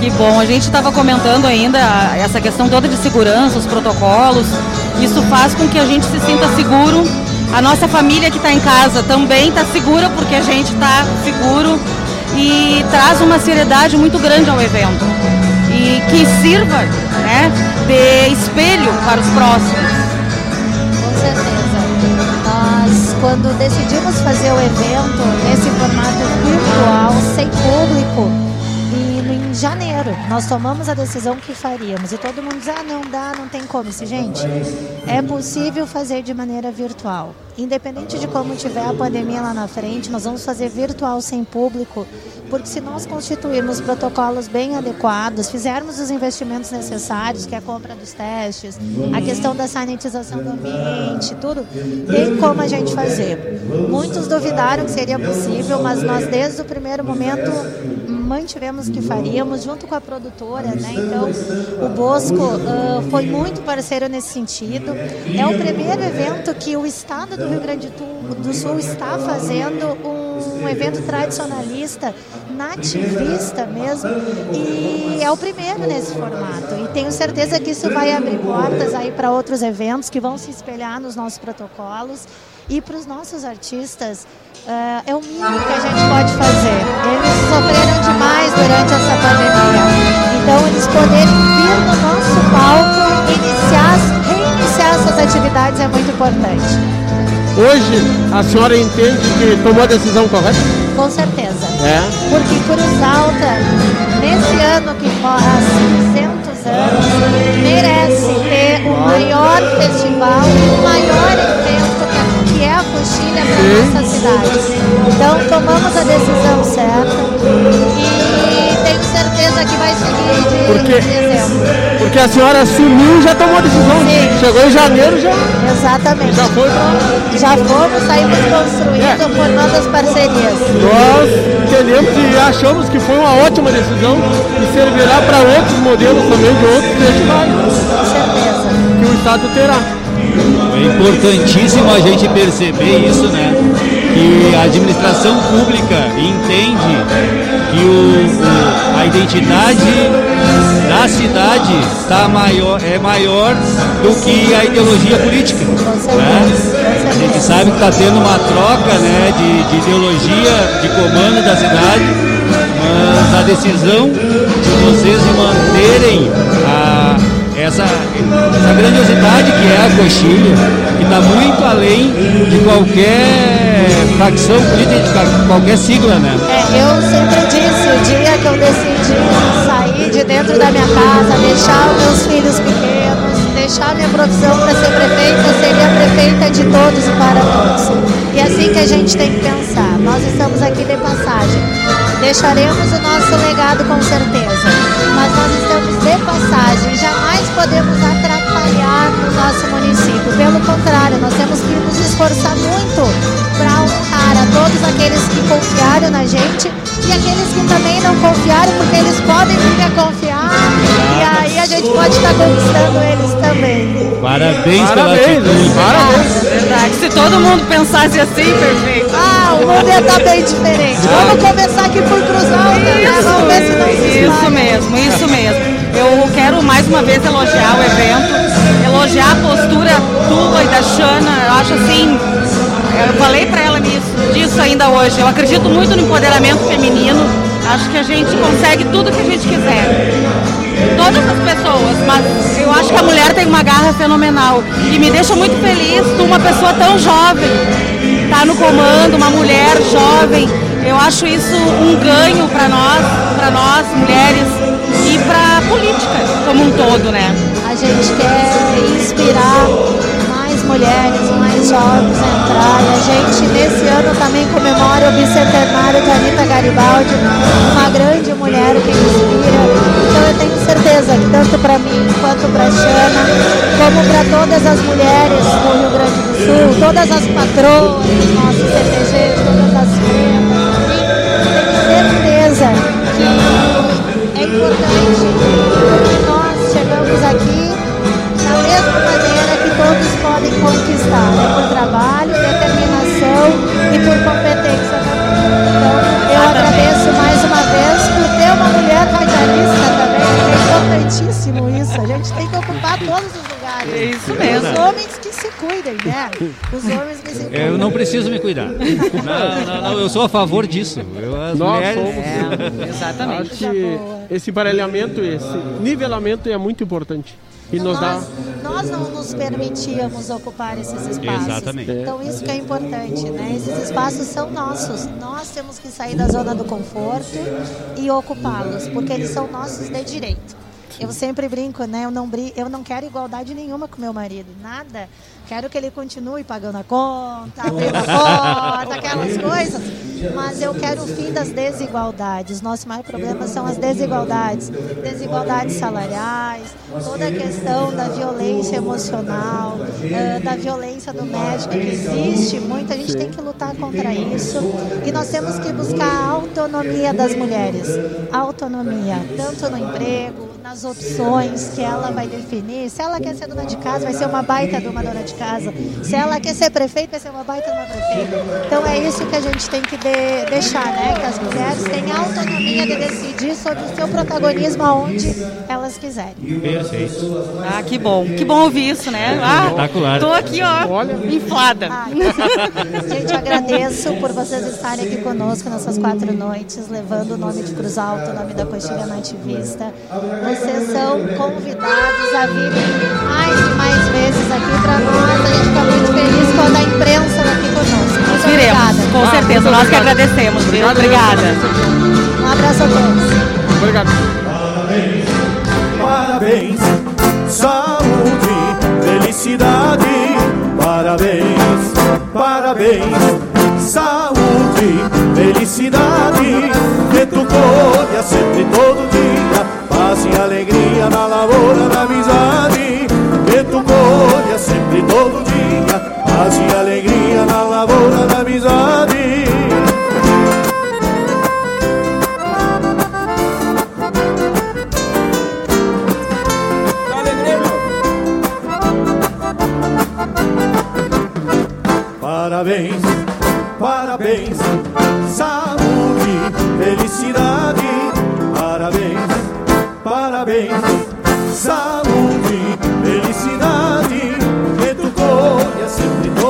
B: Que bom, a gente estava comentando ainda essa questão toda de segurança, os protocolos. Isso faz com que a gente se sinta seguro. A nossa família que está em casa também está segura porque a gente está seguro e traz uma seriedade muito grande ao evento. Que sirva né, de espelho para os próximos.
J: Com certeza. Nós, quando decidimos fazer o evento nesse formato virtual, sem janeiro, nós tomamos a decisão que faríamos. E todo mundo diz, ah, não dá, não tem como. Disse, gente, é possível fazer de maneira virtual. Independente de como tiver a pandemia lá na frente, nós vamos fazer virtual sem público, porque se nós constituirmos protocolos bem adequados, fizermos os investimentos necessários, que é a compra dos testes, a questão da sanitização do ambiente, tudo, tem como a gente fazer. Muitos duvidaram que seria possível, mas nós desde o primeiro momento mantivemos que faríamos junto com a produtora, né? Então, o Bosco ah, foi muito parceiro nesse sentido. É o primeiro evento que o estado do Rio Grande do- Sul está fazendo um evento tradicionalista, nativista mesmo, e é o primeiro nesse formato. E tenho certeza que isso vai abrir portas aí para outros eventos que vão se espelhar nos nossos protocolos. E para os nossos artistas, ah, é o mínimo que a gente pode fazer. Eles sofreram demais durante essa pandemia. Então, eles poderem vir no nosso palco, iniciar, reiniciar suas atividades é muito importante.
A: Hoje, a senhora entende que tomou a decisão correta?
J: Com certeza.
A: É.
J: Porque Cruz Alta, nesse ano que faz 500 anos, merece ter o maior festival, o maior evento que é a para nossa cidade. Então tomamos a decisão certa e tenho certeza que vai seguir de,
A: Porque-
J: de exemplo.
A: Porque a senhora assumiu e já tomou a decisão.
J: Sim.
A: Chegou em janeiro já.
J: Exatamente.
A: Já foi pra...
J: Já fomos, saímos construindo, formando as parcerias.
A: Nós entendemos e achamos que foi uma ótima decisão e servirá para outros modelos também de outros festivais
J: Com certeza.
A: que o Estado terá.
C: É importantíssimo a gente perceber isso, né? Que a administração pública entende que o, o- a identidade da cidade tá maior, é maior do que a ideologia política. Né? A gente sabe que está tendo uma troca né, de, de ideologia de comando da cidade, mas a decisão de vocês manterem a, essa, essa grandiosidade que é a coxilha, que está muito além de qualquer facção política, qualquer sigla, né?
J: É, eu sempre disse, o dia que eu decidi sair de dentro da minha casa, deixar os meus filhos pequenos, deixar minha profissão para ser prefeita, seria prefeita de todos e para todos. E é assim que a gente tem que pensar. Nós estamos aqui de passagem. Deixaremos o nosso legado com certeza, mas nós estamos de passagem. Jamais podemos atrapalhar o nosso município. Pelo contrário, nós temos que nos esforçar muito para honrar a todos aqueles que confiaram na gente e aqueles que também não confiaram, porque eles podem vir a confiar e aí a gente pode estar conquistando eles também.
C: Parabéns, pela
A: Parabéns,
C: atitude.
A: parabéns.
B: Verdade. Se todo mundo pensasse assim, perfeito.
J: Ah, o mundo ia estar bem diferente. Vamos começar aqui por Cruz Alta, né? Vamos ver se não se
B: Isso
J: espalha.
B: mesmo, isso mesmo. Eu quero mais uma vez elogiar o evento, elogiar a postura tua e da Xana. Eu acho assim, eu falei pra ela disso ainda hoje. Eu acredito muito no empoderamento feminino. Acho que a gente consegue tudo que a gente quiser. Todas as pessoas, mas eu acho que a mulher tem uma garra fenomenal. E me deixa muito feliz uma pessoa tão jovem, tá no comando, uma mulher jovem. Eu acho isso um ganho para nós, para nós mulheres e para a política como um todo, né?
J: A gente quer inspirar mais mulheres, mais jovens a entrar. E a gente, nesse ano, também comemora o bicentenário de Anitta Garibaldi, uma grande mulher que inspira. Eu tenho certeza que tanto para mim quanto para a Xana, como para todas as mulheres do Rio Grande do Sul, todas as patroas nossos CTGs, todas as freiras, tenho certeza que é importante que nós chegamos aqui da mesma maneira que todos podem conquistar, né? por trabalho, determinação e por competência. Então, importantíssimo isso. A gente tem que ocupar todos os lugares.
B: É isso
J: Os
B: mesmo.
J: homens que se cuidem, né? Os homens que se cuidem.
C: Eu não preciso me cuidar. Não, não, não, eu sou a favor disso. Eu, as
A: Nós
C: mulheres...
A: somos.
B: É, exatamente.
A: Acho que esse emparelhamento, esse nivelamento é muito importante. E nos dá.
J: nós, nós não nos permitíamos ocupar esses espaços.
C: Exatamente.
J: Então isso que é importante, né? Esses espaços são nossos. Nós temos que sair da zona do conforto e ocupá-los, porque eles são nossos de direito. Eu sempre brinco, né? Eu não, brin eu não quero igualdade nenhuma com meu marido, nada. Quero que ele continue pagando a conta, abrindo a porta, aquelas coisas. Mas eu quero o fim das desigualdades. Nosso maior problema são as desigualdades. Desigualdades salariais, toda a questão da violência emocional, eh, da violência doméstica que existe muito. A gente tem que lutar contra isso. E nós temos que buscar a autonomia das mulheres. Autonomia, tanto no emprego, nas opções que ela vai definir. Se ela quer ser dona de casa, vai ser uma baita de uma dona de casa. Se ela quer ser prefeita, vai ser uma baita de uma prefeita. Então é isso que a gente tem que de- deixar, né? Que as mulheres tenham autonomia de decidir sobre o seu protagonismo aonde elas quiserem.
C: Perfeito.
B: Ah, que bom. Que bom ouvir isso, né? Ah,
C: Espetacular.
B: tô aqui, ó, inflada.
J: Ah, Gente, eu agradeço por vocês estarem aqui conosco nessas quatro noites, levando o nome de Cruz Alta, o nome da Coxilha Nativista. Vocês são convidados a virem mais e mais vezes aqui para nós. A gente fica muito feliz quando a imprensa está aqui conosco. Muito
B: Viremos,
J: obrigada.
B: com certeza. Nós que agradecemos, viu? Obrigada.
J: Um abraço a todos.
A: Obrigado.
H: Parabéns, saúde, felicidade. Parabéns, parabéns, saúde, felicidade. Que tu colha sempre todo e alegria na lavoura da amizade. Tu colha sempre todo dia, paz e alegria na lavoura da amizade. Parabéns, parabéns, saúde, felicidade. Parabéns, saúde, felicidade. Que tu colha sempre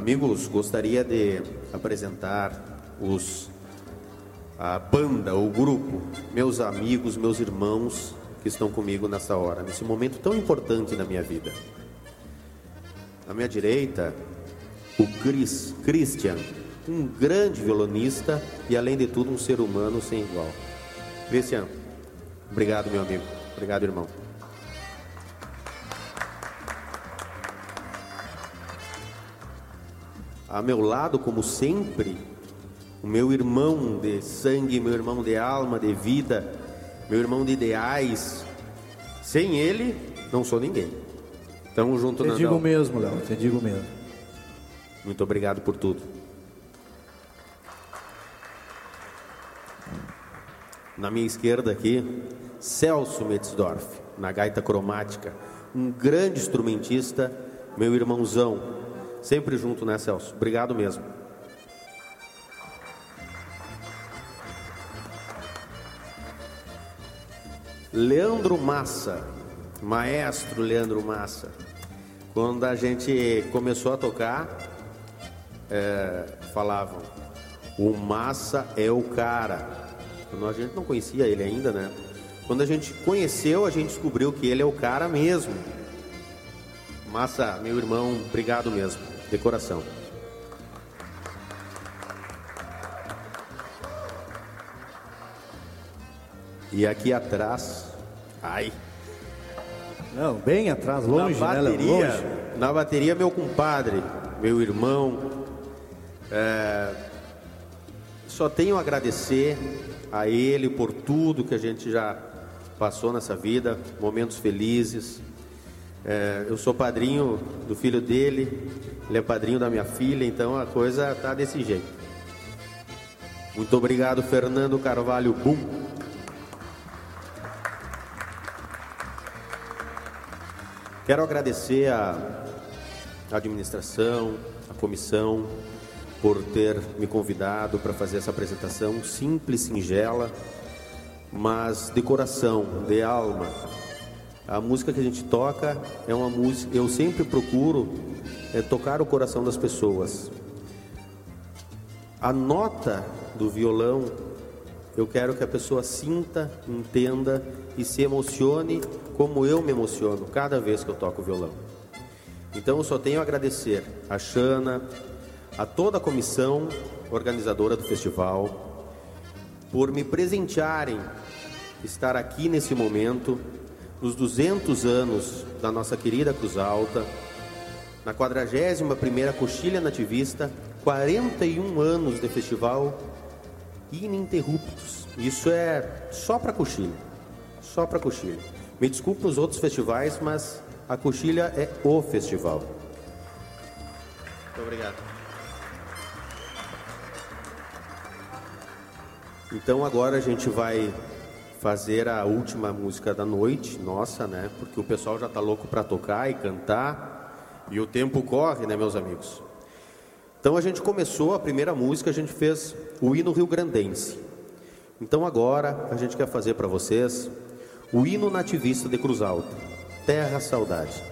G: Amigos, gostaria de apresentar os a banda, o grupo, meus amigos, meus irmãos que estão comigo nessa hora, nesse momento tão importante na minha vida. À minha direita, o Chris, Christian, um grande violonista e além de tudo um ser humano sem igual. Christian, obrigado meu amigo, obrigado irmão. A meu lado, como sempre, o meu irmão de sangue, meu irmão de alma, de vida, meu irmão de ideais. Sem ele, não sou ninguém. Tamo junto,
I: Te digo mesmo, Léo, te digo mesmo.
G: Muito obrigado por tudo. Na minha esquerda aqui, Celso Metzdorf, na gaita cromática, um grande instrumentista, meu irmãozão. Sempre junto, né, Celso? Obrigado mesmo. Leandro Massa, maestro Leandro Massa. Quando a gente começou a tocar, é, falavam: o Massa é o cara. A gente não conhecia ele ainda, né? Quando a gente conheceu, a gente descobriu que ele é o cara mesmo. Massa, meu irmão, obrigado mesmo, de coração. E aqui atrás, ai,
I: Não, bem atrás, longe,
G: na
I: né,
G: bateria,
I: Longe.
G: na bateria meu compadre, meu irmão. é, só tenho a agradecer a ele por tudo que a gente já passou nessa vida, momentos felizes. É, eu sou padrinho do filho dele, ele é padrinho da minha filha, então a coisa tá desse jeito. Muito obrigado, Fernando Carvalho Bum. Quero agradecer a administração, a comissão, por ter me convidado para fazer essa apresentação simples, singela, mas de coração, de alma. A música que a gente toca é uma música, eu sempre procuro é, tocar o coração das pessoas. A nota do violão, eu quero que a pessoa sinta, entenda e se emocione como eu me emociono cada vez que eu toco o violão. Então eu só tenho a agradecer a Xana, a toda a comissão organizadora do festival, por me presentearem estar aqui nesse momento, nos 200 anos da nossa querida Cruz Alta, na 41ª Coxilha Nativista, 41 anos de festival ininterruptos. Isso é só para Coxilha, só para Coxilha. Me desculpe os outros festivais, mas a Coxilha é o festival. Muito obrigado. Então agora a gente vai fazer a última música da noite, nossa, né? Porque o pessoal já tá louco para tocar e cantar e o tempo corre, né, meus amigos? Então a gente começou a primeira música, a gente fez o hino Rio Grandense. Então agora a gente quer fazer para vocês o hino nativista de Cruz Alta, Terra Saudade.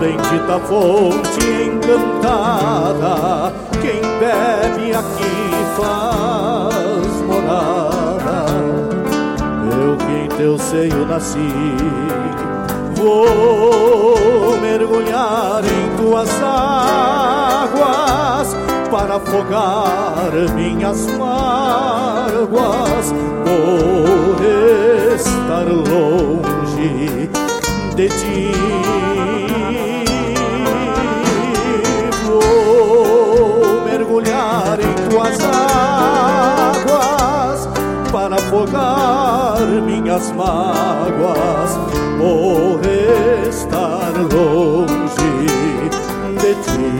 H: Bendita fonte encantada Quem bebe aqui faz morada. Eu que em teu seio nasci Vou mergulhar em tuas águas para afogar minhas mágoas por estar longe de ti. Vou mergulhar em tuas águas para afogar minhas mágoas por estar longe de ti.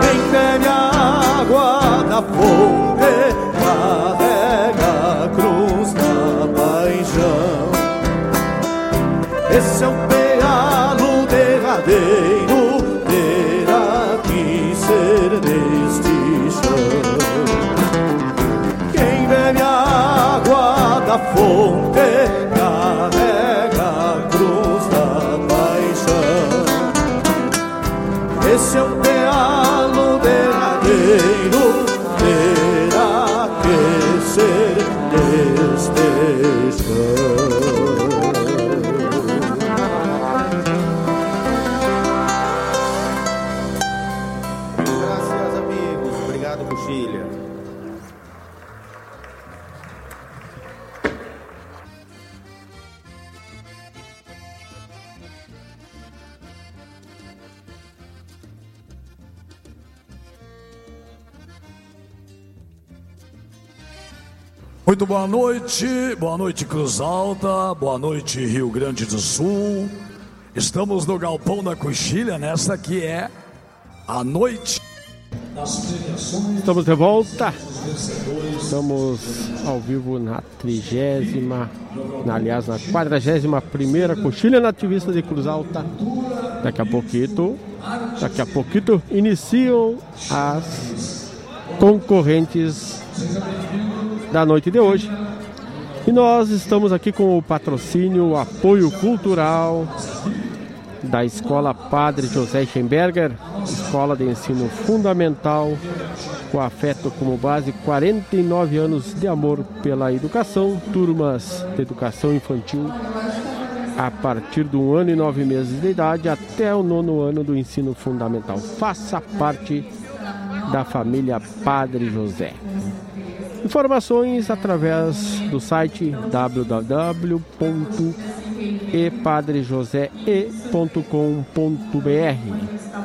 H: Quem bebe fonte carrega a cruz da paixão. Esse é o pealo derradeiro, terá que ser neste chão. Quem bebe a água da fonte
K: boa noite, boa noite Cruz Alta, boa noite Rio Grande do Sul. Estamos no Galpão da Coxilha, nesta que é a noite das premiações.
A: Estamos de volta. Estamos ao vivo na trigésima, na, aliás, na quadragésima primeira coxilha nativista de Cruz Alta. Daqui a pouquinho, daqui a pouquinho iniciam as concorrentes da noite de hoje. E nós estamos aqui com o patrocínio, o apoio cultural da Escola Padre José Schemberger, Escola de Ensino Fundamental, com afeto como base, 49 anos de amor pela educação, turmas de educação infantil a partir do ano e nove meses de idade até o nono ano do ensino fundamental. Faça parte da família Padre José. Informações através do site www.epadrejosee.com.br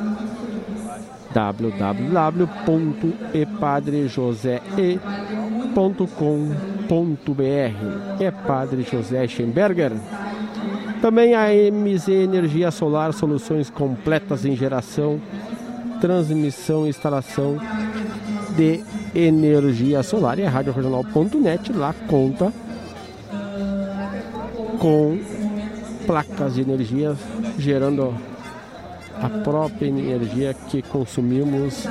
A: www.epadrejosee.com.br É Padre José Schemberger. Também a MZ Energia Solar, soluções completas em geração, transmissão e instalação de energia solar. E a Rádio Regional.net lá conta com placas de energia gerando a própria energia que consumimos,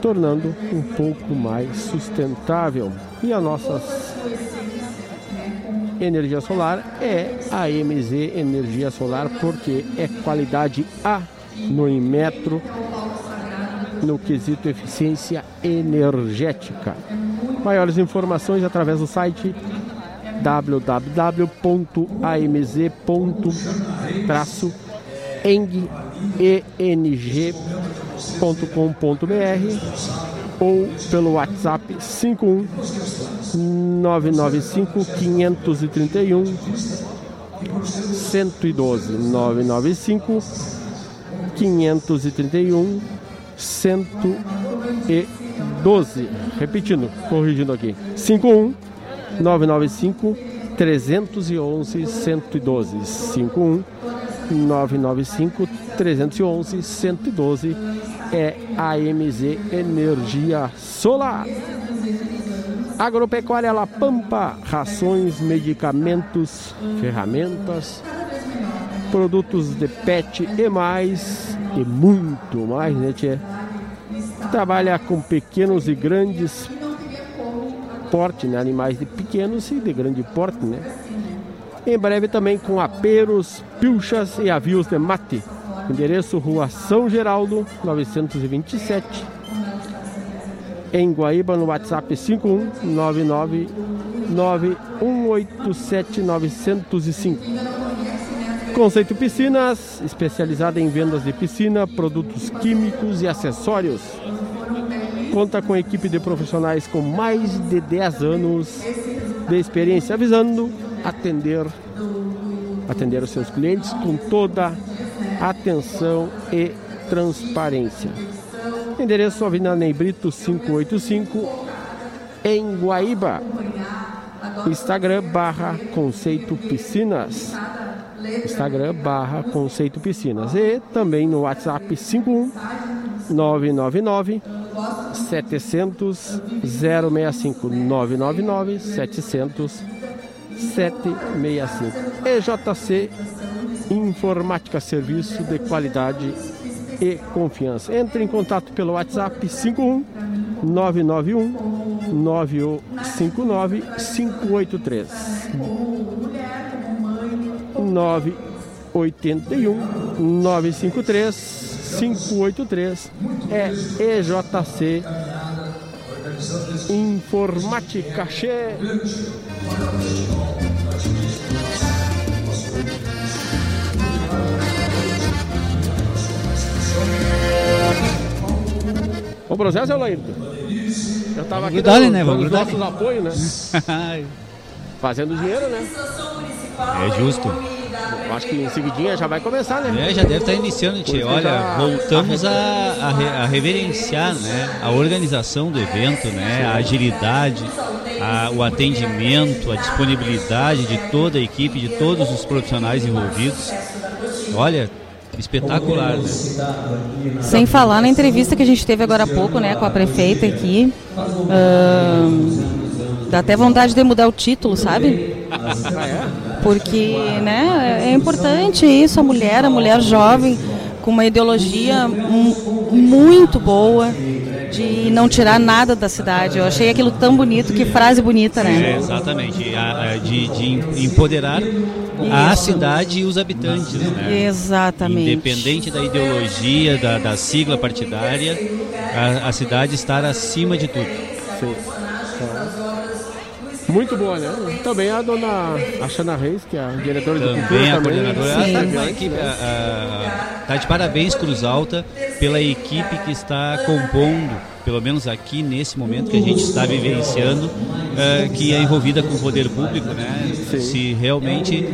A: tornando um pouco mais sustentável. E a nossa energia solar é a MZ Energia Solar, porque é qualidade A no Inmetro no quesito eficiência energética. Maiores informações através do site www.amz.traço.eng.com.br ou pelo WhatsApp 51 995 531 112 995 531 112. Repetindo, corrigindo aqui. 51 995 311 112. 51 995 311 112 é a MZ Energia Solar. Agropecuária La Pampa, rações, medicamentos, ferramentas, produtos de pet e mais, e muito mais, né, tia? Trabalha com pequenos e grandes porte, né? Animais de pequenos e de grande porte, né? Em breve também com aperos, pilchas e avios de mate. Endereço Rua São Geraldo, 927. Em Guaíba, no WhatsApp 5199 9187 905. Conceito Piscinas, especializada em vendas de piscina, produtos químicos e acessórios. Conta com equipe de profissionais com mais de 10 anos de experiência, avisando atender atender os seus clientes com toda atenção e transparência. Endereço Avenida Neibrito 585 em Guaíba. Instagram barra Conceito Piscinas. Instagram barra Conceito Piscinas. E também no WhatsApp 51 999 700 065 999 700 765. EJC Informática Serviço de Qualidade e Confiança. Entre em contato pelo WhatsApp 51 991 959 583 981 953 583 é EJC Informática Che. O processo é o Laírdo. Eu tava aqui dando,
C: né? Vamos
A: os
C: grudar.
A: nossos apoios, né? Fazendo dinheiro, né?
C: É justo.
A: Eu acho que em seguidinha já vai começar, né?
C: É, já deve estar iniciando, Tchê.
A: Porque
C: Olha,
A: já-
C: voltamos a, a, re- a reverenciar né, a organização do evento, né, a agilidade, a- o atendimento, a disponibilidade de toda a equipe, de todos os profissionais envolvidos. Olha, espetacular, né?
B: Sem falar na entrevista que a gente teve agora há pouco, né, com a prefeita aqui. Ahn, dá até vontade de mudar o título, sabe? Porque, né, é importante isso, a mulher, a mulher jovem, com uma ideologia mu- muito boa de não tirar nada da cidade. Eu achei aquilo tão bonito, que frase bonita,
C: É,
B: né?
C: exatamente, a- a- de, de empoderar a
B: Isso.
C: cidade e os habitantes. Né?
B: Exatamente.
C: Independente da ideologia, da, da sigla partidária, a, a cidade estar acima de tudo.
A: Sim. Muito boa, né? Também a dona Axana Reis, que é a diretora de cultura
C: Também a
A: também.
C: coordenadora, ela
A: Sim.
C: está com uma equipe, a- a- tá de parabéns Cruz Alta pela equipe que está compondo, pelo menos aqui nesse momento que a gente está vivenciando, eh, que é envolvida com o poder público, né? Se realmente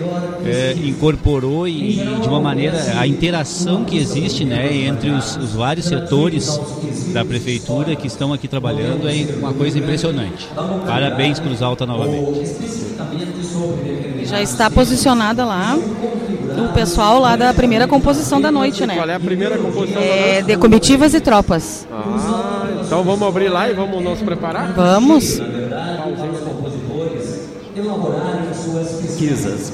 C: eh, incorporou e, de uma maneira a interação que existe, né, entre os, os vários setores da prefeitura que estão aqui trabalhando é uma coisa impressionante. Parabéns Cruz Alta novamente.
B: Já está posicionada lá o pessoal lá da primeira composição da noite, né?
A: Qual é a primeira composição da
B: É
A: noite?
B: de comitivas e tropas.
A: Ah, então vamos abrir lá e vamos nos preparar?
B: Vamos.
F: Pesquisas.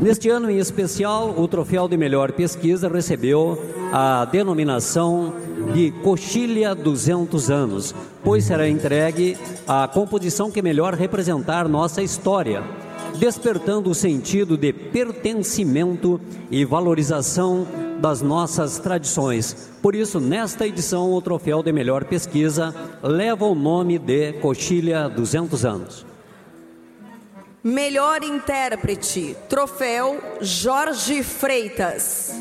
F: Neste ano em especial, o troféu de melhor pesquisa recebeu a denominação de Coxilha 200 anos, pois será entregue à composição que melhor representar nossa história, despertando o sentido de pertencimento e valorização das nossas tradições. Por isso, nesta edição, o troféu de melhor pesquisa leva o nome de Coxilha 200 anos.
E: Melhor intérprete, troféu Jorge Freitas.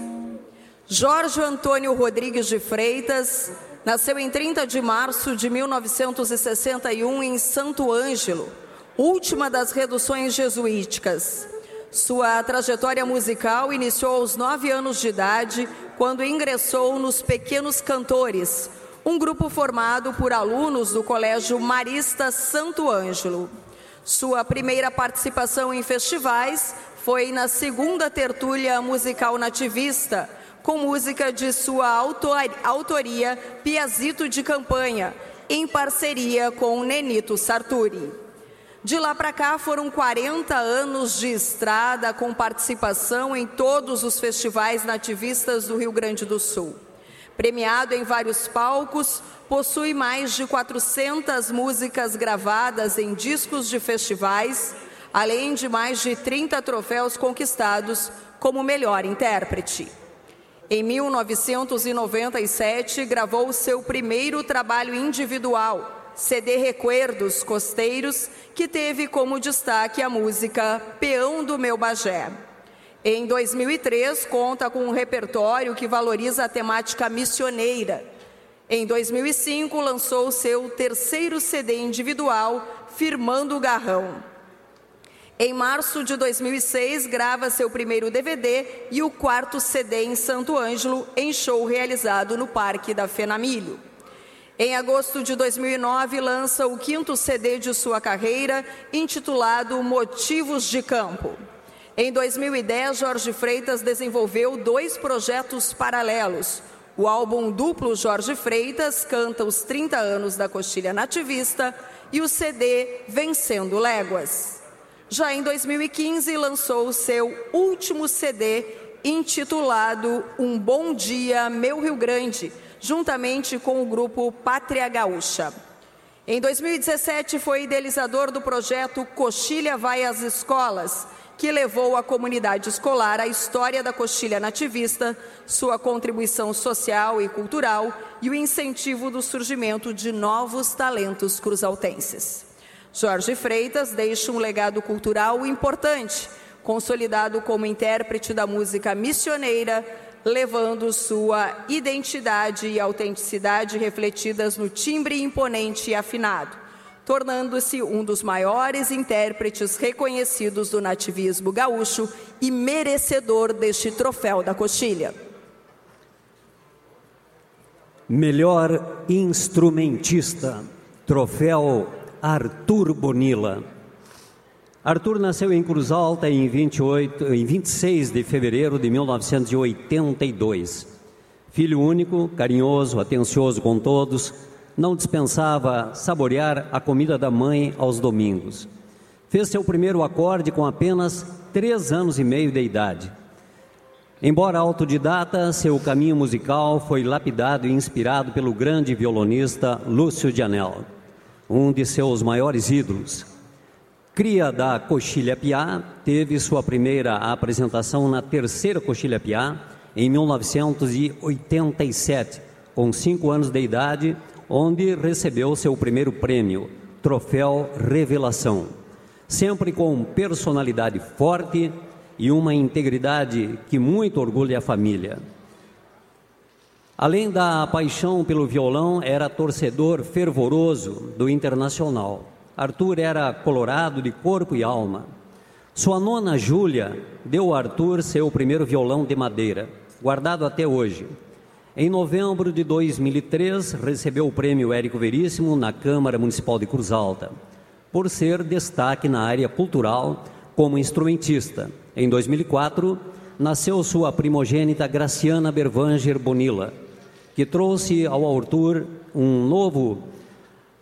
E: Jorge Antônio Rodrigues de Freitas nasceu em 30 de março de 1961 em Santo Ângelo, última das reduções jesuíticas. Sua trajetória musical iniciou aos nove anos de idade, quando ingressou nos Pequenos Cantores, um grupo formado por alunos do Colégio Marista Santo Ângelo. Sua primeira participação em festivais foi na segunda tertúlia musical nativista, com música de sua autor- autoria Piazito de Campanha, em parceria com Nenito Sarturi. De lá para cá foram 40 anos de estrada com participação em todos os festivais nativistas do Rio Grande do Sul. Premiado em vários palcos, possui mais de 400 músicas gravadas em discos de festivais, além de mais de 30 troféus conquistados como melhor intérprete. Em 1997, gravou seu primeiro trabalho individual, CD Recuerdos Costeiros, que teve como destaque a música Peão do Meu Bagé. Em 2003, conta com um repertório que valoriza a temática missioneira. Em 2005, lançou seu terceiro CD individual, Firmando o Garrão. Em março de 2006, grava seu primeiro DVD e o quarto CD em Santo Ângelo, em show realizado no Parque da Fenamilho. Em agosto de 2009, lança o quinto CD de sua carreira, intitulado Motivos de Campo. Em 2010, Jorge Freitas desenvolveu dois projetos paralelos. O álbum duplo Jorge Freitas canta os 30 anos da coxilha nativista e o CD Vencendo Léguas. Já em 2015, lançou o seu último CD, intitulado Um Bom Dia, Meu Rio Grande, juntamente com o grupo Pátria Gaúcha. Em 2017, foi idealizador do projeto Coxilha Vai às Escolas, que levou à comunidade escolar a história da coxilha nativista, sua contribuição social e cultural e o incentivo do surgimento de novos talentos cruzaltenses. Jorge Freitas deixa um legado cultural importante, consolidado como intérprete da música missioneira, levando sua identidade e autenticidade refletidas no timbre imponente e afinado, tornando-se um dos maiores intérpretes reconhecidos do nativismo gaúcho e merecedor deste troféu da coxilha.
F: Melhor instrumentista, troféu Arthur Bonilla. Arthur nasceu em Cruz Alta em, 28, em 26 de fevereiro de 1982. Filho único, carinhoso, atencioso com todos, não dispensava saborear a comida da mãe aos domingos. Fez seu primeiro acorde com apenas três anos e meio de idade. Embora autodidata, seu caminho musical foi lapidado e inspirado pelo grande violonista Lúcio de Anel, um de seus maiores ídolos. Cria da Coxilha Piá, teve sua primeira apresentação na terceira Coxilha Piá em 1987, com cinco anos de idade, onde recebeu seu primeiro prêmio, Troféu Revelação. Sempre com personalidade forte e uma integridade que muito orgulha a família. Além da paixão pelo violão, era torcedor fervoroso do Internacional. Arthur era colorado de corpo e alma. Sua nona Júlia deu a Arthur seu primeiro violão de madeira, guardado até hoje. Em novembro de 2003, recebeu o prêmio Érico Veríssimo na Câmara Municipal de Cruz Alta, por ser destaque na área cultural como instrumentista. Em 2004, nasceu sua primogênita Graciana Bervanger Bonilla, que trouxe ao Arthur um novo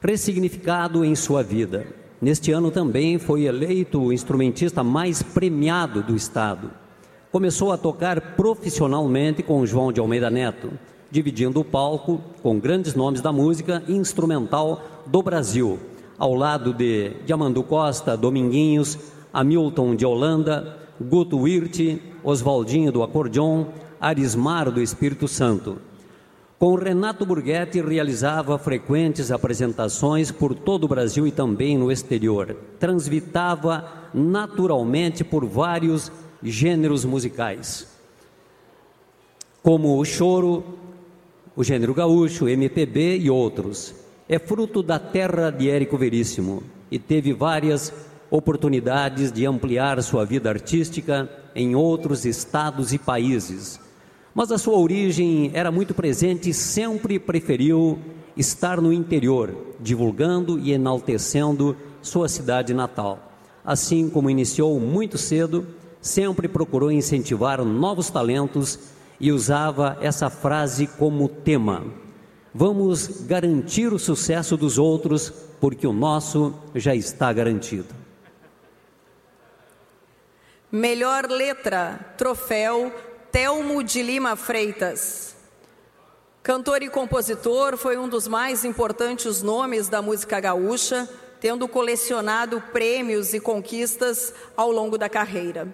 F: ressignificado em sua vida. Neste ano também foi eleito o instrumentista mais premiado do estado. Começou a tocar profissionalmente com João de Almeida Neto, dividindo o palco com grandes nomes da música instrumental do Brasil, ao lado de Diamando Costa, Dominguinhos, Hamilton de Holanda, Guto Wirth, Oswaldinho do acordeon, Arismar do Espírito Santo. Com Renato Burghetti realizava frequentes apresentações por todo o Brasil e também no exterior. Transitava naturalmente por vários gêneros musicais, como o choro, o gênero gaúcho, MPB e outros. É fruto da terra de Érico Veríssimo e teve várias oportunidades de ampliar sua vida artística em outros estados e países mas a sua origem era muito presente e sempre preferiu estar no interior, divulgando e enaltecendo sua cidade natal. Assim como iniciou muito cedo, sempre procurou incentivar novos talentos e usava essa frase como tema: Vamos garantir o sucesso dos outros, porque o nosso já está garantido.
E: Melhor letra, troféu Telmo de Lima Freitas. Cantor e compositor, foi um dos mais importantes nomes da música gaúcha, tendo colecionado prêmios e conquistas ao longo da carreira.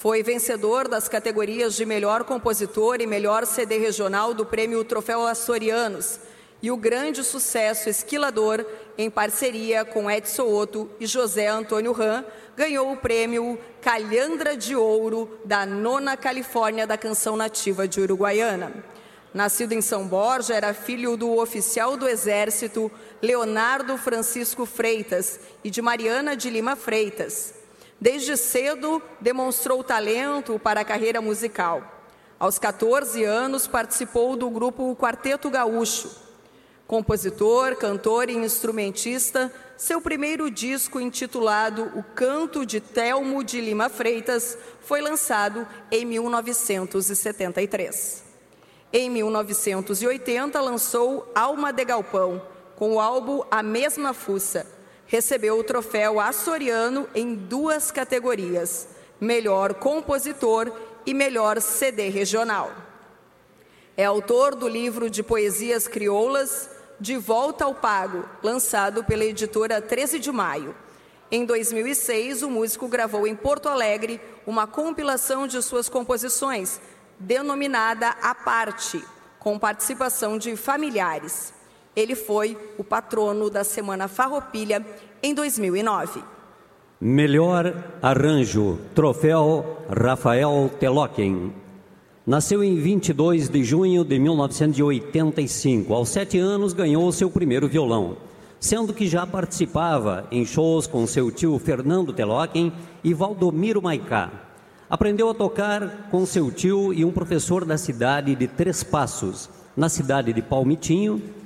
E: Foi vencedor das categorias de melhor compositor e melhor CD regional do prêmio Troféu Açorianos e o grande sucesso Esquilador, em parceria com Edson Otto e José Antônio Ram, ganhou o prêmio Calhandra de Ouro da Nona Califórnia da Canção Nativa de Uruguaiana. Nascido em São Borja, era filho do oficial do Exército Leonardo Francisco Freitas e de Mariana de Lima Freitas. Desde cedo demonstrou talento para a carreira musical. Aos 14 anos participou do grupo Quarteto Gaúcho Compositor, cantor e instrumentista, seu primeiro disco, intitulado O Canto de Telmo de Lima Freitas, foi lançado em 1973. Em 1980, lançou Alma de Galpão, com o álbum A Mesma Fuça. Recebeu o troféu açoriano em duas categorias: Melhor Compositor e Melhor CD Regional. É autor do livro de poesias crioulas de Volta ao Pago, lançado pela editora 13 de Maio. Em 2006, o músico gravou em Porto Alegre uma compilação de suas composições, denominada A Parte, com participação de familiares. Ele foi o patrono da Semana Farroupilha em 2009.
F: Melhor arranjo, troféu Rafael Teloken. Nasceu em 22 de junho de 1985. Aos sete anos, ganhou seu primeiro violão, sendo que já participava em shows com seu tio Fernando Teloken e Valdomiro Maicá. Aprendeu a tocar com seu tio e um professor da cidade de Três Passos, na cidade de Palmitinho.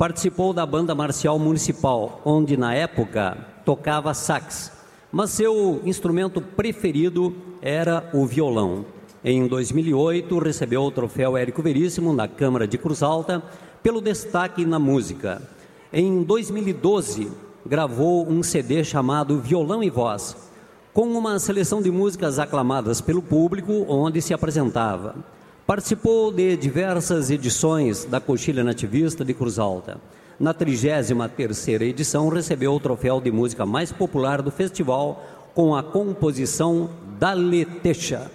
F: Participou da banda marcial municipal, onde na época tocava sax, mas seu instrumento preferido era o violão. Em 2008, recebeu o troféu Érico Veríssimo na Câmara de Cruz Alta pelo destaque na música. Em 2012, gravou um CD chamado Violão e Voz, com uma seleção de músicas aclamadas pelo público, onde se apresentava. Participou de diversas edições da Coxilha Nativista de Cruz Alta. Na 33ª edição, recebeu o troféu de música mais popular do festival com a composição Daletecha.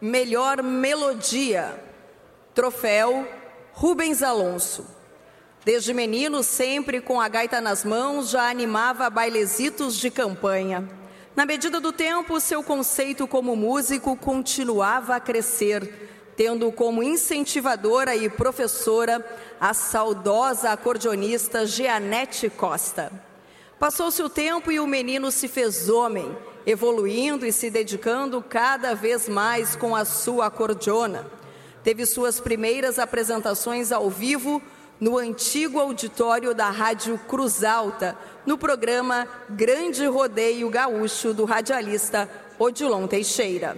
E: Melhor melodia, troféu Rubens Alonso. Desde menino, sempre com a gaita nas mãos, já animava bailezitos de campanha. Na medida do tempo, seu conceito como músico continuava a crescer. tendo como incentivadora e professora a saudosa acordeonista Jeanette Costa. Passou-se o tempo e o menino se fez homem, evoluindo e se dedicando cada vez mais com a sua acordeona. Teve suas primeiras apresentações ao vivo no antigo auditório da Rádio Cruz Alta, no programa Grande Rodeio Gaúcho do radialista Odilon Teixeira,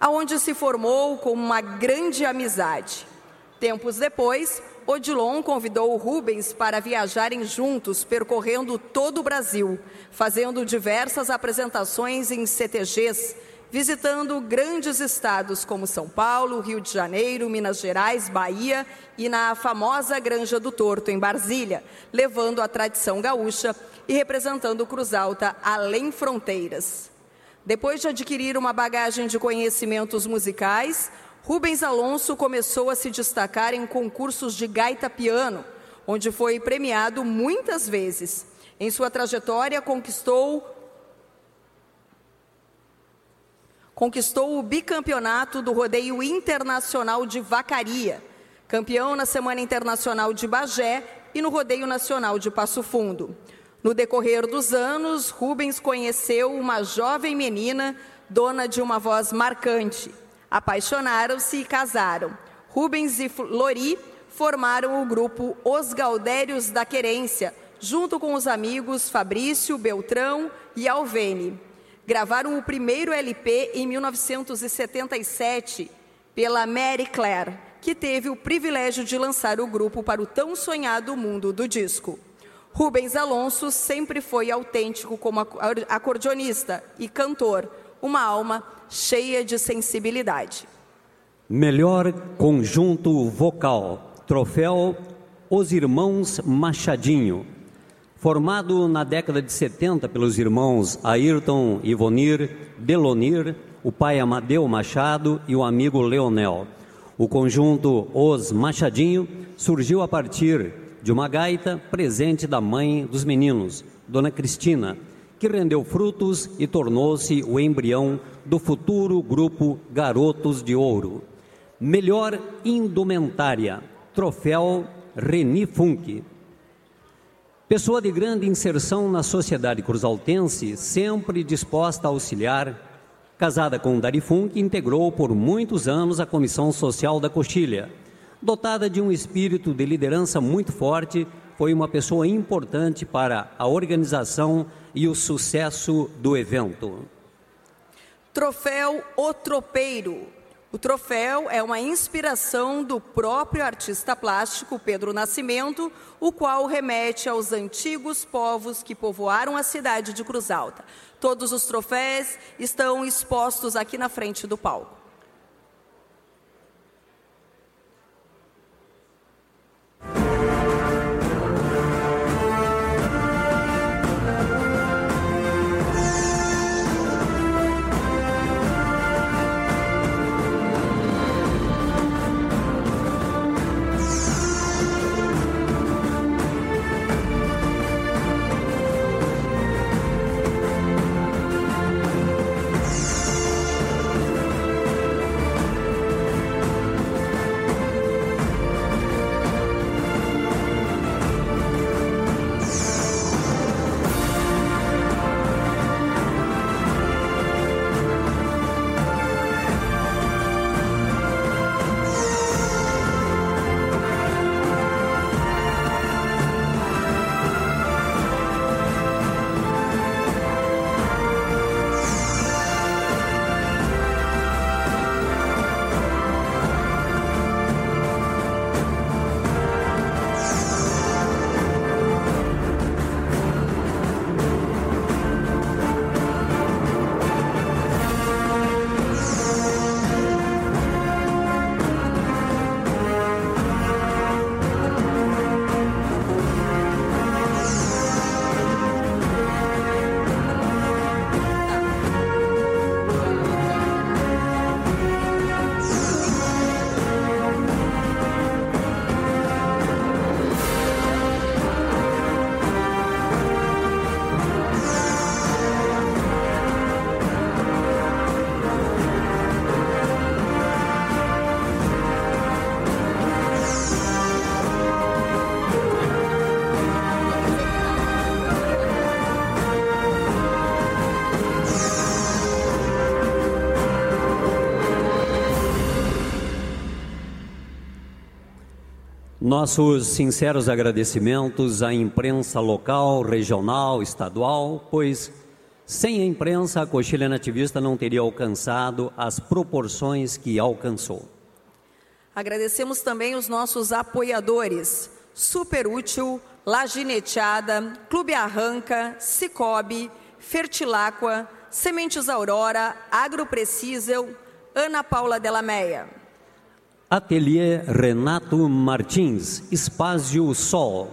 E: aonde se formou com uma grande amizade. Tempos depois, Odilon convidou o Rubens para viajarem juntos, percorrendo todo o Brasil, fazendo diversas apresentações em CTGs, visitando grandes estados como São Paulo, Rio de Janeiro, Minas Gerais, Bahia e na famosa Granja do Torto, em Brasília, levando a tradição gaúcha e representando Cruz Alta além fronteiras. Depois de adquirir uma bagagem de conhecimentos musicais, Rubens Alonso começou a se destacar em concursos de gaita piano, onde foi premiado muitas vezes. Em sua trajetória, conquistou conquistou o bicampeonato do Rodeio Internacional de Vacaria, campeão na Semana Internacional de Bagé e no Rodeio Nacional de Passo Fundo. No decorrer dos anos, Rubens conheceu uma jovem menina, dona de uma voz marcante. Apaixonaram-se e casaram. Rubens e Lori formaram o grupo Os Galdérios da Querência, junto com os amigos Fabrício, Beltrão e Alvene gravaram o primeiro LP em 1977 pela Mary Claire, que teve o privilégio de lançar o grupo para o tão sonhado mundo do disco. Rubens Alonso sempre foi autêntico como acordeonista e cantor, uma alma cheia de sensibilidade.
F: Melhor conjunto vocal, troféu Os Irmãos Machadinho, Formado na década de 70 pelos irmãos Ayrton Ivonir Delonir, o pai Amadeu Machado e o amigo Leonel. O conjunto Os Machadinho surgiu a partir de uma gaita presente da mãe dos meninos, Dona Cristina, que rendeu frutos e tornou-se o embrião do futuro grupo Garotos de Ouro. Melhor indumentária, troféu Reni Funk. Pessoa de grande inserção na sociedade cruzaltense, sempre disposta a auxiliar, casada com Darifun, que integrou por muitos anos a Comissão Social da Coxilha. Dotada de um espírito de liderança muito forte, foi uma pessoa importante para a organização e o sucesso do evento.
E: Troféu O Tropeiro, o troféu é uma inspiração do próprio artista plástico Pedro Nascimento, o qual remete aos antigos povos que povoaram a cidade de Cruz Alta. Todos os troféus estão expostos aqui na frente do palco.
F: Nossos sinceros agradecimentos à imprensa local, regional, estadual, pois sem a imprensa a coxilha nativista não teria alcançado as proporções que alcançou.
E: Agradecemos também os nossos apoiadores: Super Útil, Lagineteada, Clube Arranca, Cicobi, Fertilacqua, Sementes Aurora, Agroprecisel, Ana Paula Delameia.
F: Ateliê Renato Martins, Espásio Sol,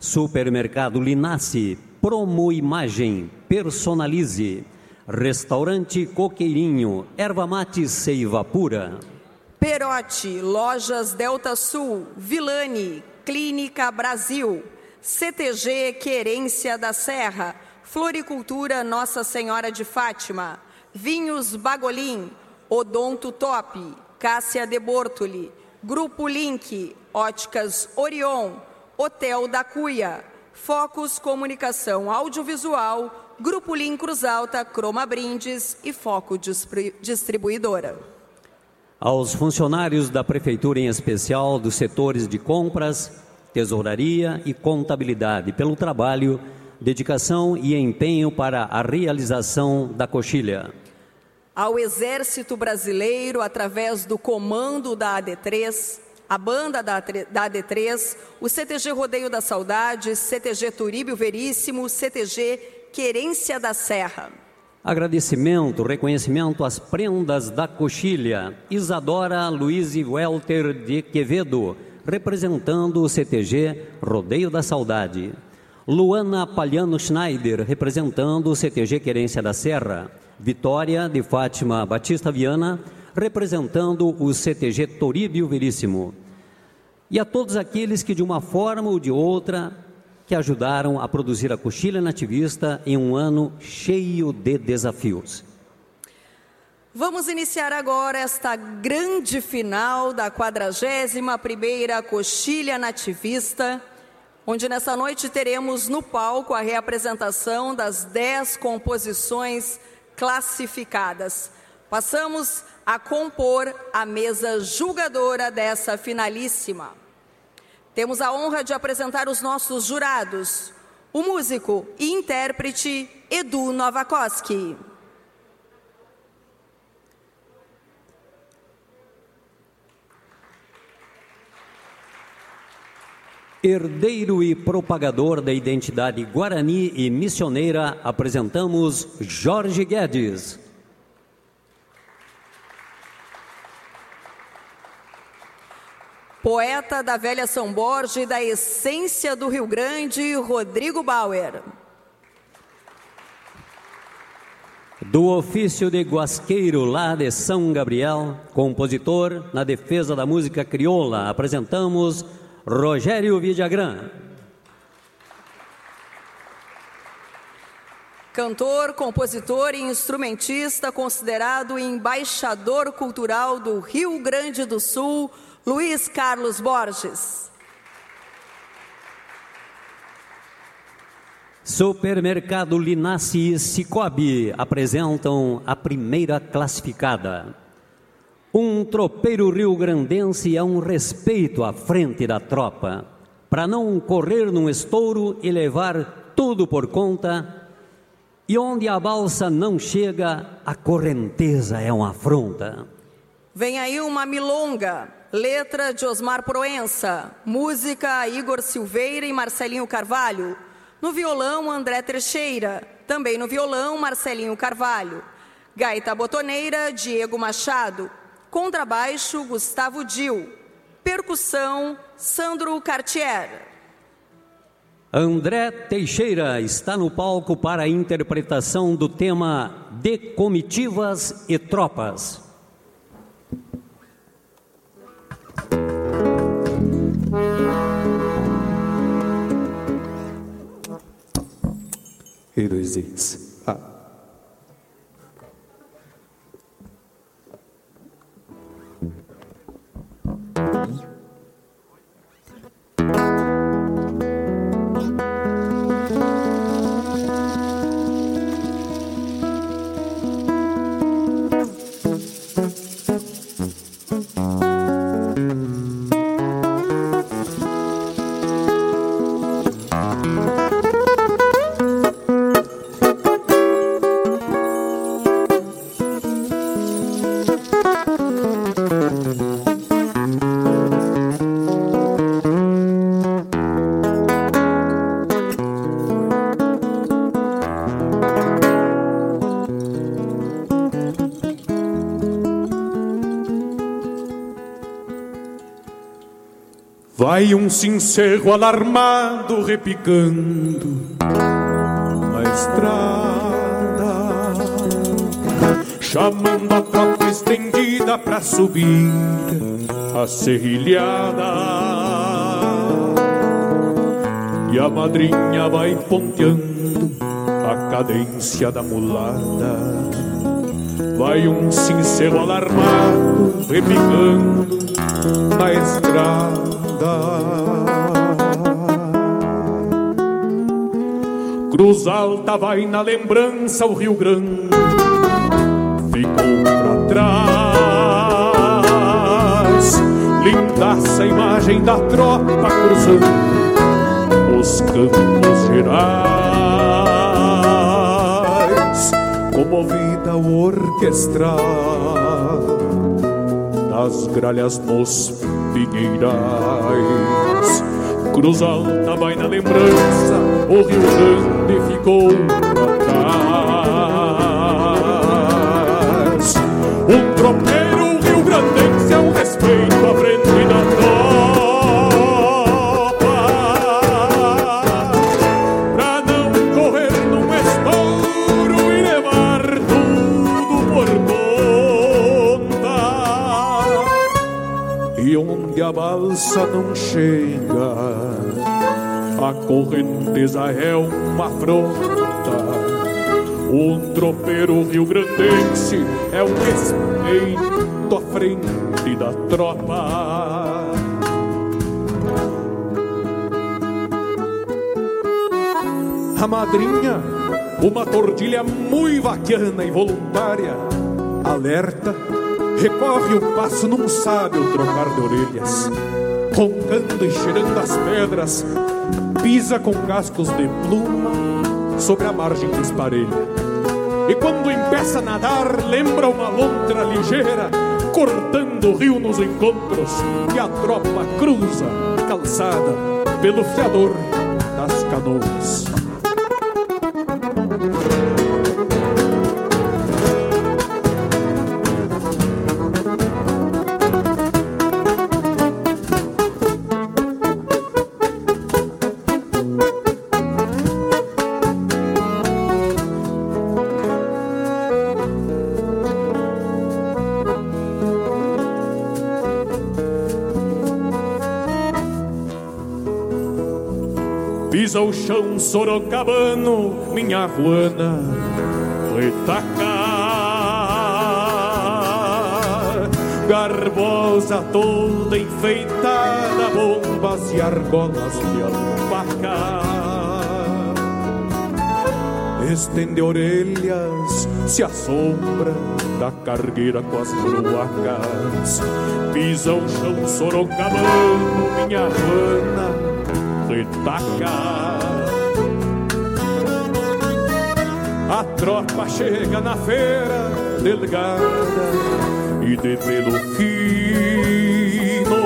F: Supermercado Linace, Promo Imagem, Personalize, Restaurante Coqueirinho, Erva Mate Seiva Pura.
E: Perote, Lojas Delta Sul, Vilani, Clínica Brasil, CTG Querência da Serra, Floricultura Nossa Senhora de Fátima, Vinhos Bagolim, Odonto Top, Cássia de Bortoli, Grupo Link, Óticas Orion, Hotel da Cuia, Focus Comunicação Audiovisual, Grupo Link Cruz Alta, Croma Brindes e Foco Distribuidora.
F: Aos funcionários da Prefeitura, em especial dos setores de compras, tesouraria e contabilidade, pelo trabalho, dedicação e empenho para a realização da coxilha
E: ao Exército Brasileiro através do comando da AD3, a banda da AD3, o CTG Rodeio da Saudade, CTG Turíbio Veríssimo, CTG Querência da Serra.
F: Agradecimento, reconhecimento às prendas da coxilha. Isadora Luiz Welter de Quevedo, representando o CTG Rodeio da Saudade. Luana Palhano Schneider, representando o CTG Querência da Serra. Vitória de Fátima Batista Viana, representando o CTG Toríbio Veríssimo. E a todos aqueles que, de uma forma ou de outra, que ajudaram a produzir a Coxilha Nativista em um ano cheio de desafios.
E: Vamos iniciar agora esta grande final da 41ª Coxilha Nativista, onde nessa noite teremos no palco a reapresentação das 10 composições classificadas. Passamos a compor a mesa julgadora dessa finalíssima. Temos a honra de apresentar os nossos jurados, o músico e intérprete Edu Novakoski.
F: Herdeiro e propagador da identidade guarani e missioneira, apresentamos Jorge Guedes.
E: Poeta da velha São Borja e da essência do Rio Grande, Rodrigo Bauer.
F: Do ofício de guasqueiro lá de São Gabriel, compositor na defesa da música crioula, apresentamos Rogério Vidagrã.
E: Cantor, compositor e instrumentista, considerado embaixador cultural do Rio Grande do Sul, Luiz Carlos Borges.
F: Supermercado Linace e Cicobi apresentam a primeira classificada. Um tropeiro rio-grandense é um respeito à frente da tropa, para não correr num estouro e levar tudo por conta. E onde a balsa não chega, a correnteza é uma afronta.
E: Vem aí uma milonga, letra de Osmar Proença, música Igor Silveira e Marcelinho Carvalho. No violão, André Trecheira. Também no violão, Marcelinho Carvalho. Gaita botoneira, Diego Machado. Contrabaixo, Gustavo Dil. Percussão, Sandro Cartier.
F: André Teixeira está no palco para a interpretação do tema De Comitivas e Tropas. E dois
L: Vai um sincero alarmado repicando na estrada, chamando a tropa estendida pra subir a serrilhada. E a madrinha vai ponteando a cadência da mulada. Vai um sincero alarmado repicando na estrada. Cruz Alta vai na lembrança o Rio Grande ficou pra trás. Lindaça imagem da tropa cruzando os campos gerais, comovida o orquestral das gralhas nos pinheirais. Cruz Alta vai na lembrança, o Rio Grande ficou pra trás. Um tropeiro Rio Grandense é um respeito à frente da tropa. Pra não correr num estouro e levar tudo por conta. E onde a balsa não chega, correnteza é uma afronta. Um tropeiro rio-grandense é um respeito à frente da tropa. A madrinha, uma tordilha muito vaquiana e voluntária, alerta, recorre o passo num sábio trocar de orelhas, roncando e cheirando as pedras, pisa com cascos de pluma sobre a margem desparelha. E quando empeça a nadar, lembra uma lontra ligeira, cortando o rio nos encontros, e a tropa cruza, calçada, pelo fiador das canoas. O chão sorocabano, minha ruana retaca. Garbosa toda enfeitada, bombas e argolas de alpaca. Estende orelhas, se assombra da cargueira com as bruacas. Pisa o chão sorocabano, minha ruana retaca. A tropa chega na feira delgada e de pelo fino.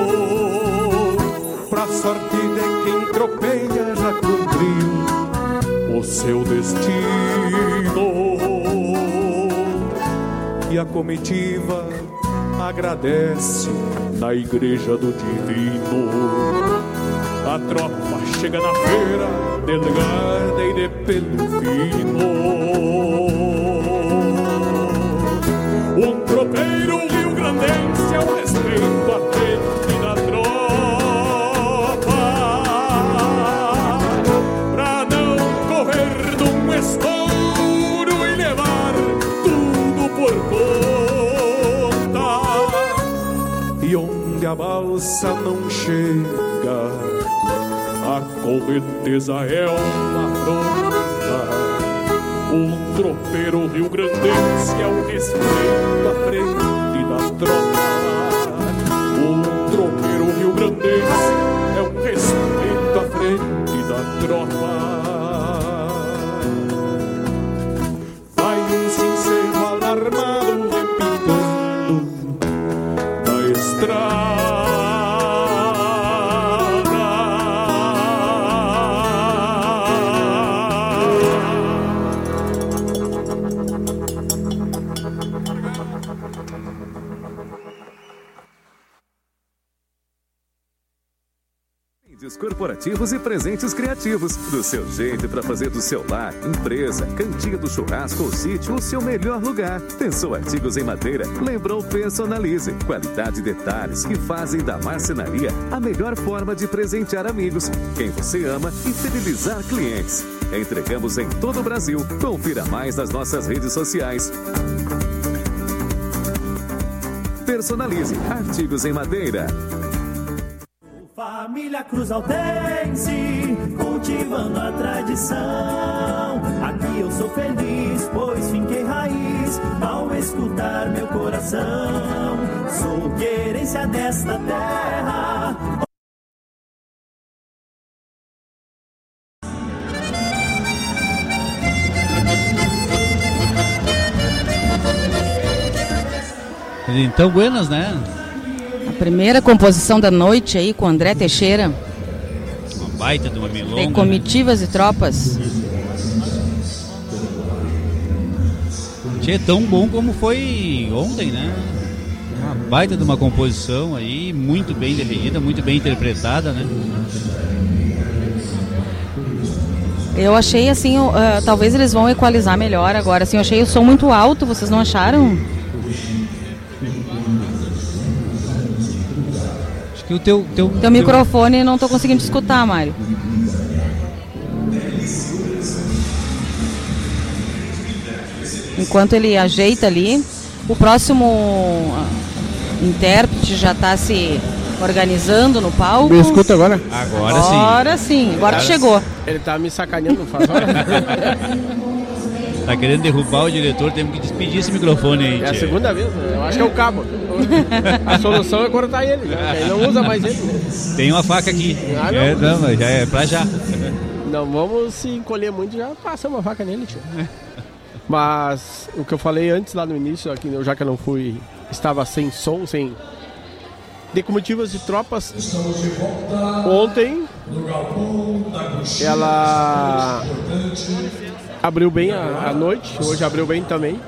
L: Pra sorte de quem tropeia já cumpriu o seu destino. E a comitiva agradece na igreja do divino. A tropa chega na feira, delgada e de pelo fino. Um tropeiro rio-grandense é o respeito à frente da tropa. Pra não correr num estouro e levar tudo por conta. E onde a balsa não chega, a correnteza é uma afronta. Um tropeiro rio-grandense é o respeito à frente da tropa. Um tropeiro rio-grandense é um respeito à frente da tropa.
M: Corporativos e presentes criativos. Do seu jeito para fazer do seu lar, empresa, cantinho do churrasco ou sítio o seu melhor lugar. Pensou artigos em madeira? Lembrou Personalize. Qualidade e detalhes que fazem da marcenaria a melhor forma de presentear amigos, quem você ama e fidelizar clientes. Entregamos em todo o Brasil. Confira mais nas nossas redes sociais. Personalize artigos em madeira.
N: Família Cruz Altense, cultivando a tradição. Aqui eu sou feliz, pois finquei raiz ao escutar meu coração. Sou querência desta terra.
C: Então, buenas, né?
B: Primeira composição da noite aí com André Teixeira.
C: Uma baita de uma milonga.
B: Tem comitivas e tropas.
C: Tchê, tão bom como foi ontem, né? Uma baita de uma composição aí, muito bem definida, muito bem interpretada, né?
B: Eu achei assim, uh, talvez eles vão equalizar melhor agora. Assim, eu achei o som muito alto, vocês não acharam?
C: Que o teu. Teu,
B: teu, teu... microfone não estou conseguindo escutar, Mário. Enquanto ele ajeita ali, o próximo intérprete já está se organizando no palco.
A: Me escuta agora?
C: Agora sim.
B: Agora sim, agora
A: Ele tá-
B: chegou.
A: Ele tá me sacaneando, faz hora.
C: Tá querendo derrubar o diretor, temos que despedir esse microfone aí.
A: É a
C: tchê.
A: segunda vez, né? eu acho que é o cabo. A solução é cortar ele, né? Ele não usa mais ele. né?
C: Tem uma faca aqui.
A: Ah, não.
C: É, não, mas já é pra já.
A: Não vamos se encolher muito, já passamos a faca nele, tio. Mas o que eu falei antes lá no início, aqui, já que eu não fui, estava sem som, sem decomitivas de tropas. Ontem ela abriu bem a, a noite, hoje abriu bem também.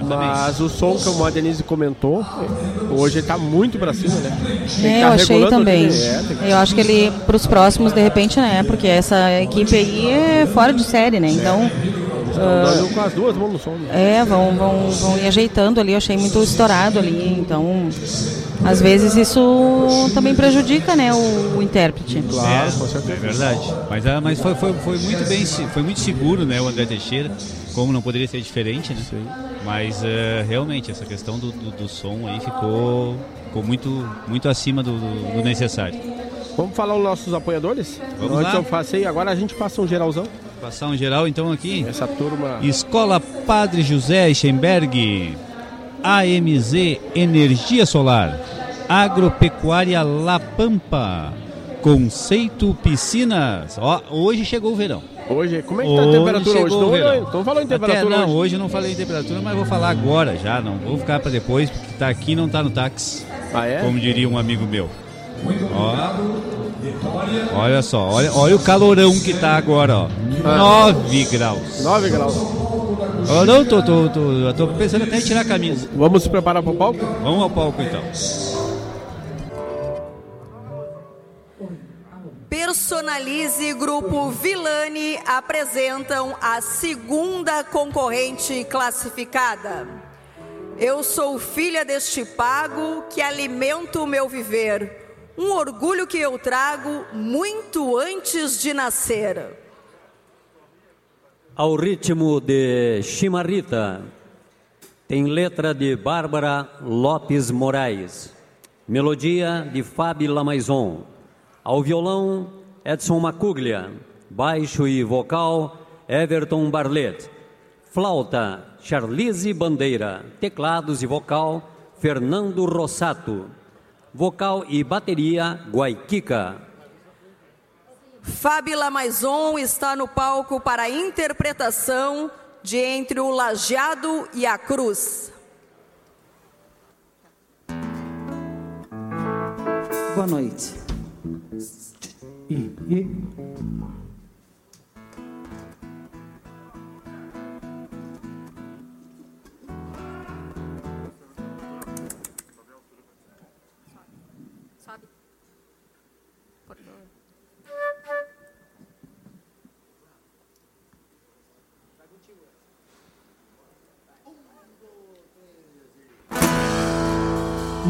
A: Mas o som que o Denise comentou, hoje está muito pra cima, né?
B: É,
A: tá
B: eu achei também.
A: é,
B: Eu acho que ele, para os próximos, de repente, né? Porque essa equipe aí é fora de série, né? Então.
A: Estão dando com as duas mãos no som. né?
B: É, vão, vão, vão ir ajeitando ali, eu achei muito estourado ali, então às vezes isso também prejudica, né, o, o intérprete.
C: é, é verdade. Mas, ah, mas foi, foi, foi muito bem, foi muito seguro, né, o André Teixeira, como não poderia ser diferente, né? Mas eh, realmente essa questão do, do, do som aí ficou, ficou muito, muito acima do, do- do necessário.
A: Vamos falar os nossos apoiadores?
C: Vamos
A: Antes
C: lá.
A: eu passei, agora a gente passa um geralzão.
C: Passar um geral então aqui.
A: Essa turma.
C: Escola Padre José Eichenberg, AMZ Energia Solar, Agropecuária La Pampa, Conceito Piscinas. Ó, hoje chegou o verão.
A: Hoje, como é que tá a temperatura hoje?
C: chegou
A: Não,
C: o verão.
A: não, não falou em temperatura
C: Até, não,
A: hoje.
C: não falei em temperatura, mas vou falar agora já, não vou ficar para depois, porque tá aqui não tá no táxi.
A: Ah, é?
C: Como diria um amigo meu. Ó, olha só, olha, olha o calorão que tá agora, ó.
A: Ah.
C: 9 graus.
A: 9 graus.
C: Eu não, tô, tô, tô, tô pensando até em tirar a camisa.
A: Vamos se preparar para o palco?
C: Vamos ao palco então.
E: Personalize Grupo Vilani apresentam a segunda concorrente classificada. Eu sou filha deste pago que alimento o meu viver, um orgulho que eu trago muito antes de nascer.
F: Ao ritmo de Chimarrita, tem letra de Bárbara Lopes Moraes, melodia de Fábio Lamaison, ao violão Edson Macuglia, baixo e vocal Everton Barlet, flauta Charlize Bandeira, teclados e vocal Fernando Rossato, vocal e bateria Guaiquica.
E: Fábila Maison está no palco para a interpretação de Entre o Lajeado e a Cruz.
O: Boa noite. E, e...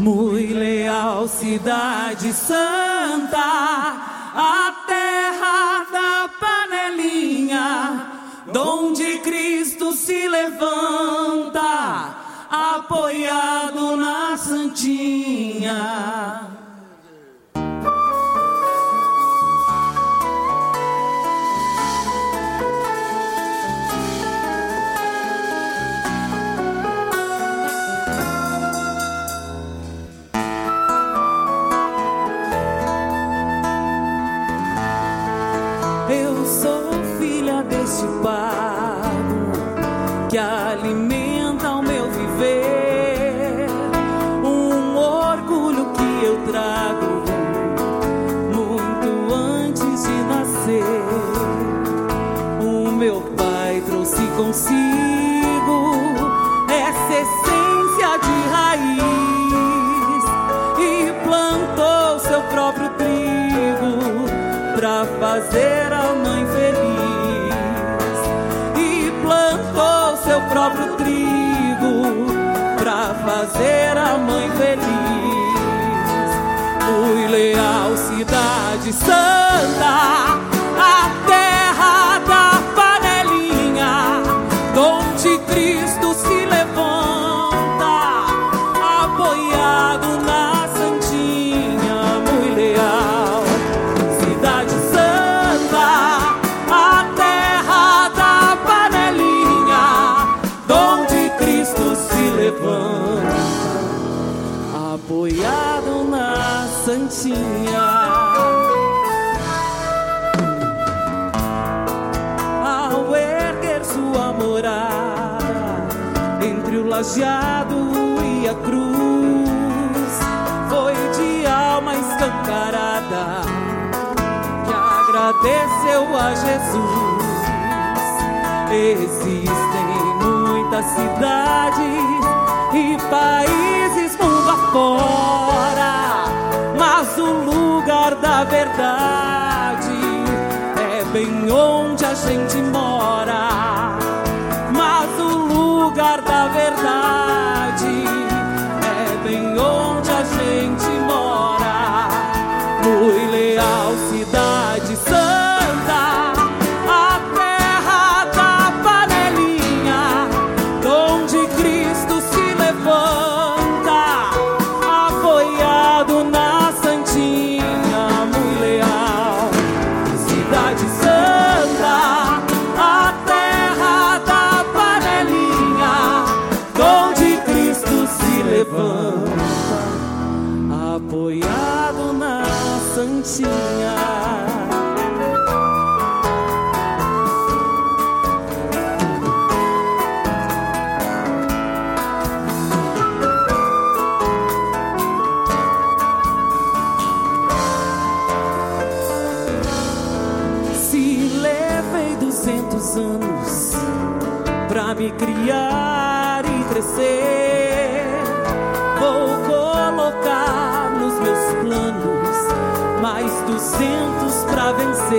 N: Muito leal, cidade santa, a terra da panelinha, donde Cristo se levanta, apoiado na Santinha. Consigo. Essa essência de raiz. E plantou seu próprio trigo pra fazer a mãe feliz. E plantou seu próprio trigo pra fazer a mãe feliz. Fui leal, cidade santa, Santinha. Ao erguer sua morada entre o lajeado e a cruz, foi de alma escancarada que agradeceu a Jesus. Existem muitas cidades e países mundo afora, verdade é bem onde a gente mora. Mas o lugar da verdade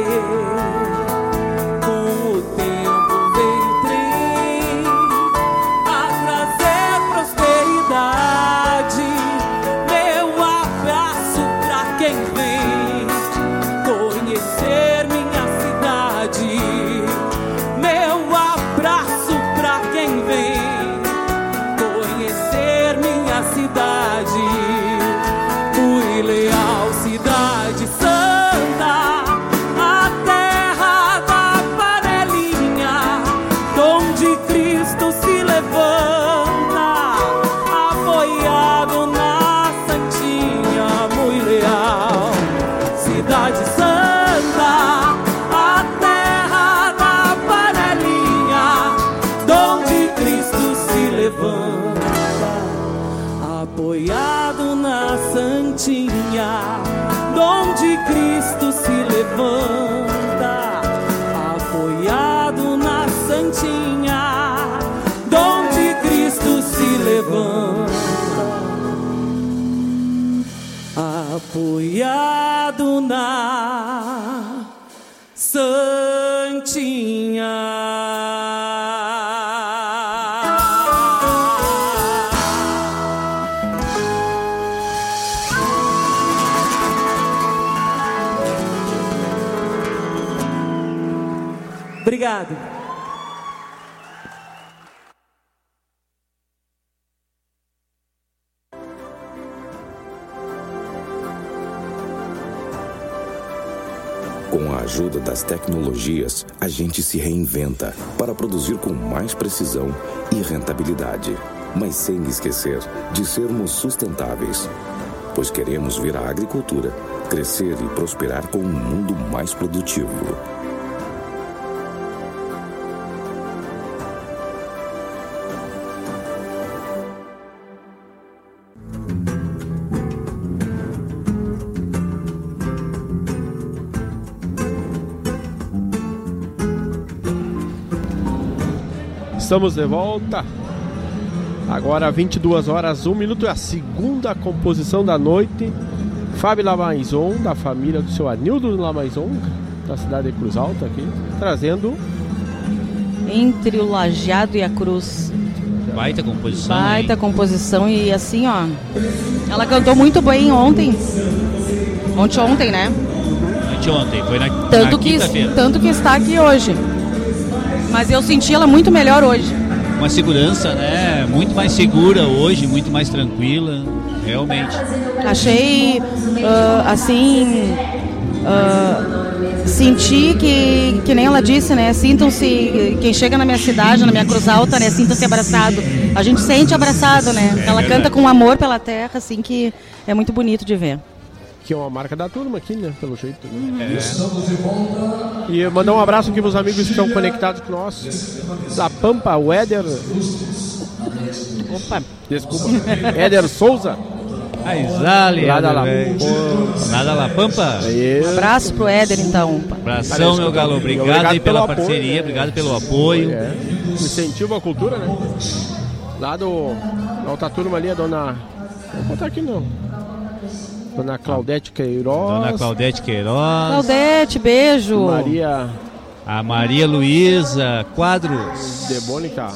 N: pra pendurado na santinha.
O: Obrigado.
P: Ajuda das tecnologias, a gente se reinventa para produzir com mais precisão e rentabilidade, mas sem esquecer de sermos sustentáveis. Pois queremos ver a agricultura crescer e prosperar com um mundo mais produtivo.
A: Estamos de volta. Agora 22 horas, 1 minuto é a segunda composição da noite. Fábio Lamaison, da família do seu Anildo Lamaison, da cidade de Cruz Alta aqui, trazendo
B: Entre o Lajeado e a Cruz.
C: Baita composição.
B: Baita composição e assim, ó. Ela cantou muito bem ontem. Ontem, ontem, né?
C: Anteontem, foi na,
B: Tanto
C: na
B: que,
C: quinta-feira.
B: tanto que está aqui hoje. Mas eu senti ela muito melhor hoje.
C: Uma segurança, né? Muito mais segura hoje, muito mais tranquila. Realmente.
B: Achei, ah, assim, ah, senti que, que nem ela disse, né? Sintam-se, quem chega na minha cidade, na minha Cruz Alta, né? Sinta-se abraçado. A gente sente abraçado, né?
A: É
B: ela canta com amor pela terra, assim, que é muito bonito de ver.
A: Que é uma marca da turma aqui, né? Pelo jeito.
C: É.
A: E mandar um abraço aqui pros amigos que estão conectados com nós. Da Pampa, o Éder. Opa, desculpa. Éder Souza.
C: Aizale,
A: Lá da La-. Pô.
C: Lá da La Pampa.
B: Um abraço pro Éder, então.
C: Abração, meu galo. Obrigado, aí pela parceria, obrigado pelo apoio.
A: É. Incentivo à cultura, né? Lá do. Na outra turma ali, a dona. Vou botar aqui não. Dona Claudete Queiroz.
C: Dona Claudete Queiroz.
B: Claudete, beijo.
A: Maria
C: A Maria Luísa Quadros.
A: Debônica.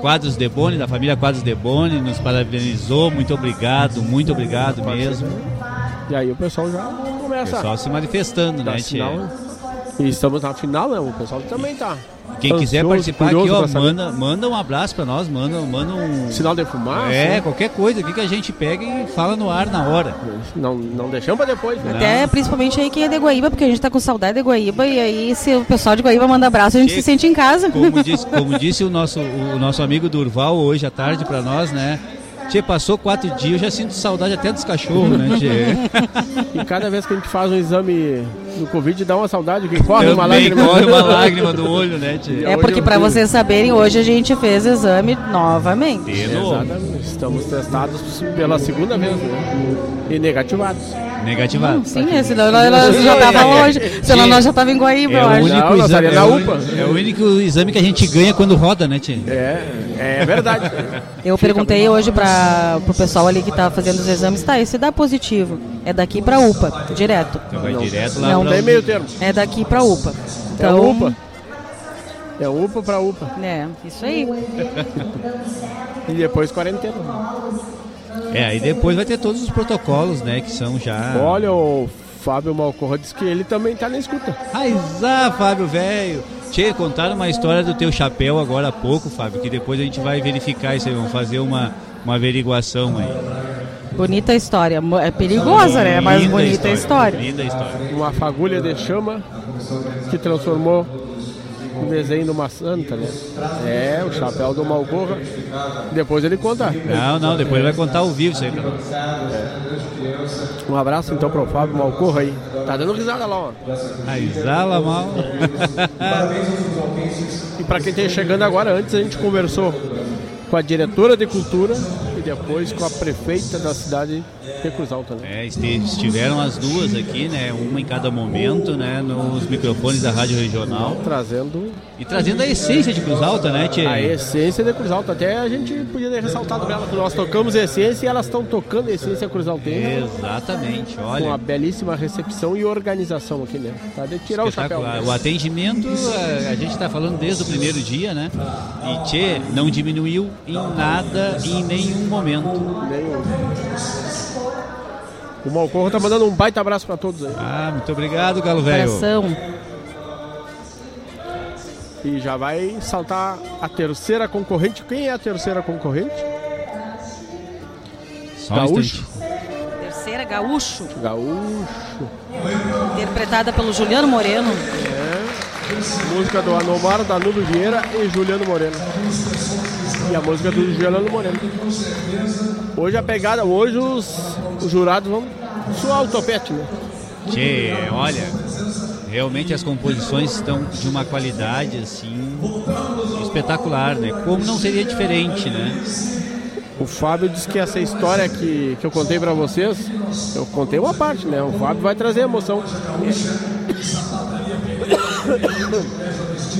C: Quadros Deboni, da família Quadros Deboni, nos parabenizou. Muito obrigado, muito obrigado mesmo.
A: E aí o pessoal já
C: O
A: começa.
C: pessoal se manifestando,
A: da
C: né,
A: final. E estamos na final, né? O pessoal também tá.
C: Quem quiser
A: ansioso,
C: participar aqui, ó, manda, manda um abraço pra nós, manda, manda um.
A: Sinal de fumaça.
C: É, qualquer coisa aqui que a gente pega e fala no ar na hora.
A: Não, não deixamos pra depois, né?
B: Até principalmente aí quem é de Guaíba, porque a gente tá com saudade de Guaíba. E aí, se o pessoal de Guaíba manda abraço, a gente se sente em casa.
C: Como disse, como disse o, nosso, o nosso amigo Durval hoje à tarde pra nós, né? Tchê, passou quatro dias, eu já sinto saudade até dos cachorros, né, Tchê?
A: E cada vez que a gente faz um exame do Covid, dá uma saudade que corre uma lágrima.
C: corre uma lágrima do olho, né, Tchê?
B: É porque pra vocês saberem, hoje a gente fez exame novamente.
A: Exatamente. Estamos testados pela segunda vez, né? E negativados.
C: Negativado.
B: Sim, é, senão nós, nós já tava hoje. Senão nós já tava em Guaíba,
C: É
B: eu acho.
A: Não,
C: exame, é, o é o único exame que a gente ganha quando roda, né, Tchê?
A: É, é verdade.
B: Eu perguntei hoje para o pessoal ali que tá fazendo os exames, tá, esse dá positivo. É daqui pra UPA, direto.
C: Então vai direto lá
B: Não
A: Tem meio termo.
B: É daqui pra UPA.
A: É
B: Então,
A: UPA. É UPA pra UPA.
B: É, isso aí.
A: E depois quarentena.
C: É, aí depois vai ter todos os protocolos, né, que são já...
A: Olha, o Fábio Malcorra disse que ele também tá na escuta.
C: Aizá, Fábio, velho. Tchê, contaram uma história do teu chapéu agora há pouco, Fábio, que depois a gente vai verificar isso aí, vamos fazer uma, uma averiguação aí.
B: Bonita história. É perigosa, né? Mas
C: Linda
B: bonita a história.
C: Linda história.
A: Uma fagulha de chama que transformou o desenho numa santa, né? É, o chapéu do Malcorra. Depois ele conta.
C: Não, não, depois ele vai contar ao vivo isso aí nós.
A: Um abraço então pro Fábio Malcorra aí. Tá dando risada lá, ó.
C: Aizá, mal.
A: E para quem está chegando agora, antes a gente conversou com a diretora de cultura depois com a prefeita da cidade de Cruz Alta. Né?
C: É, estiveram as duas aqui, né, uma em cada momento, né, nos microfones da Rádio Regional.
A: Trazendo
C: E trazendo a essência de Cruz Alta, né, Tchê?
A: a essência de Cruz Alta. Até a gente podia ter ressaltado pra ela que nós tocamos essência e elas estão tocando essência Cruz Altense.
C: Exatamente,
A: Com uma
C: olha.
A: belíssima recepção e organização aqui, né? Tá de tirar o chapéu.
C: Espetacular. O atendimento, a, a gente está falando desde o primeiro dia, né? E Tchê não diminuiu em nada, em nenhum momento.
A: O Malcorra tá mandando um baita abraço para todos aí.
C: Ah, muito obrigado, Galo Velho.
B: Coração.
A: E já vai saltar a terceira concorrente. Quem é a terceira concorrente?
C: Só um
A: Gaúcho.
B: Terceira, Gaúcho,
A: Gaúcho.
B: interpretada pelo Juliano Moreno.
A: É. Música do Anomar, Danilo Vieira e Juliano Moreno. E a música do Juliano Moreno. Hoje a pegada, hoje os, os jurados vão suar o topete, né?
C: Tchê, olha, realmente as composições estão de uma qualidade assim espetacular, né? Como não seria diferente, né?
A: O Fábio disse que essa história que, que eu contei pra vocês, eu contei uma parte, né? O Fábio vai trazer emoção.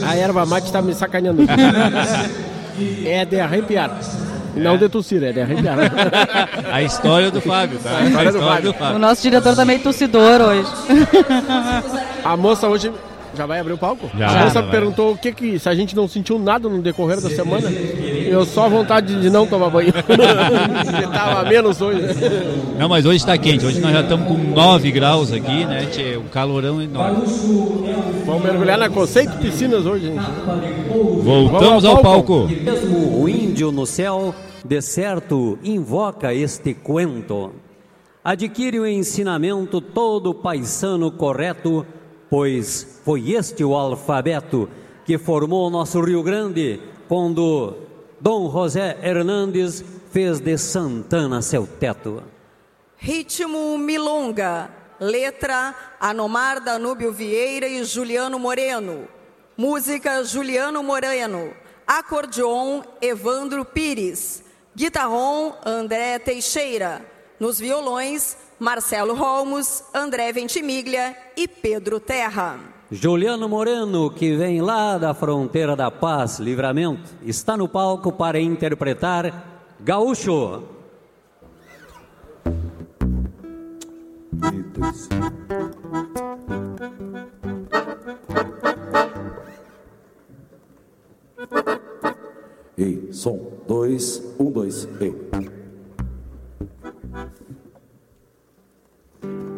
A: A erva mate tá me sacaneando. É de arrepiar. Não de tossir, é de arrepiar.
C: A história do Fábio, tá?
A: A história do Fábio.
B: O nosso diretor tá meio tossidor hoje.
A: A moça hoje já vai abrir o palco?
C: Já,
A: a moça perguntou o que que se a gente não sentiu nada no decorrer da semana. Eu só vontade de não tomar banho. Porque tava menos hoje.
C: Não, mas hoje está quente. Hoje nós já estamos com 9 graus aqui, né? Tchê, um calorão enorme.
A: Vamos mergulhar na Conceito Piscinas hoje, gente.
C: Voltamos ao palco.
F: Mesmo o índio no céu, de certo, invoca este cuento. Adquire o ensinamento todo paisano correto, pois foi este o alfabeto que formou nosso Rio Grande quando Dom José Hernandes fez de Santana seu teto.
E: Ritmo Milonga. Letra Anomar Danúbio Vieira e Juliano Moreno. Música Juliano Moreno. Acordeon Evandro Pires. Guitarrom André Teixeira. Nos violões Marcelo Rolmos, André Ventimiglia e Pedro Terra.
F: Juliano Moreno, que vem lá da fronteira da paz, livramento, está no palco para interpretar Gaúcho.
H: E som, dois, um, dois, e. thank you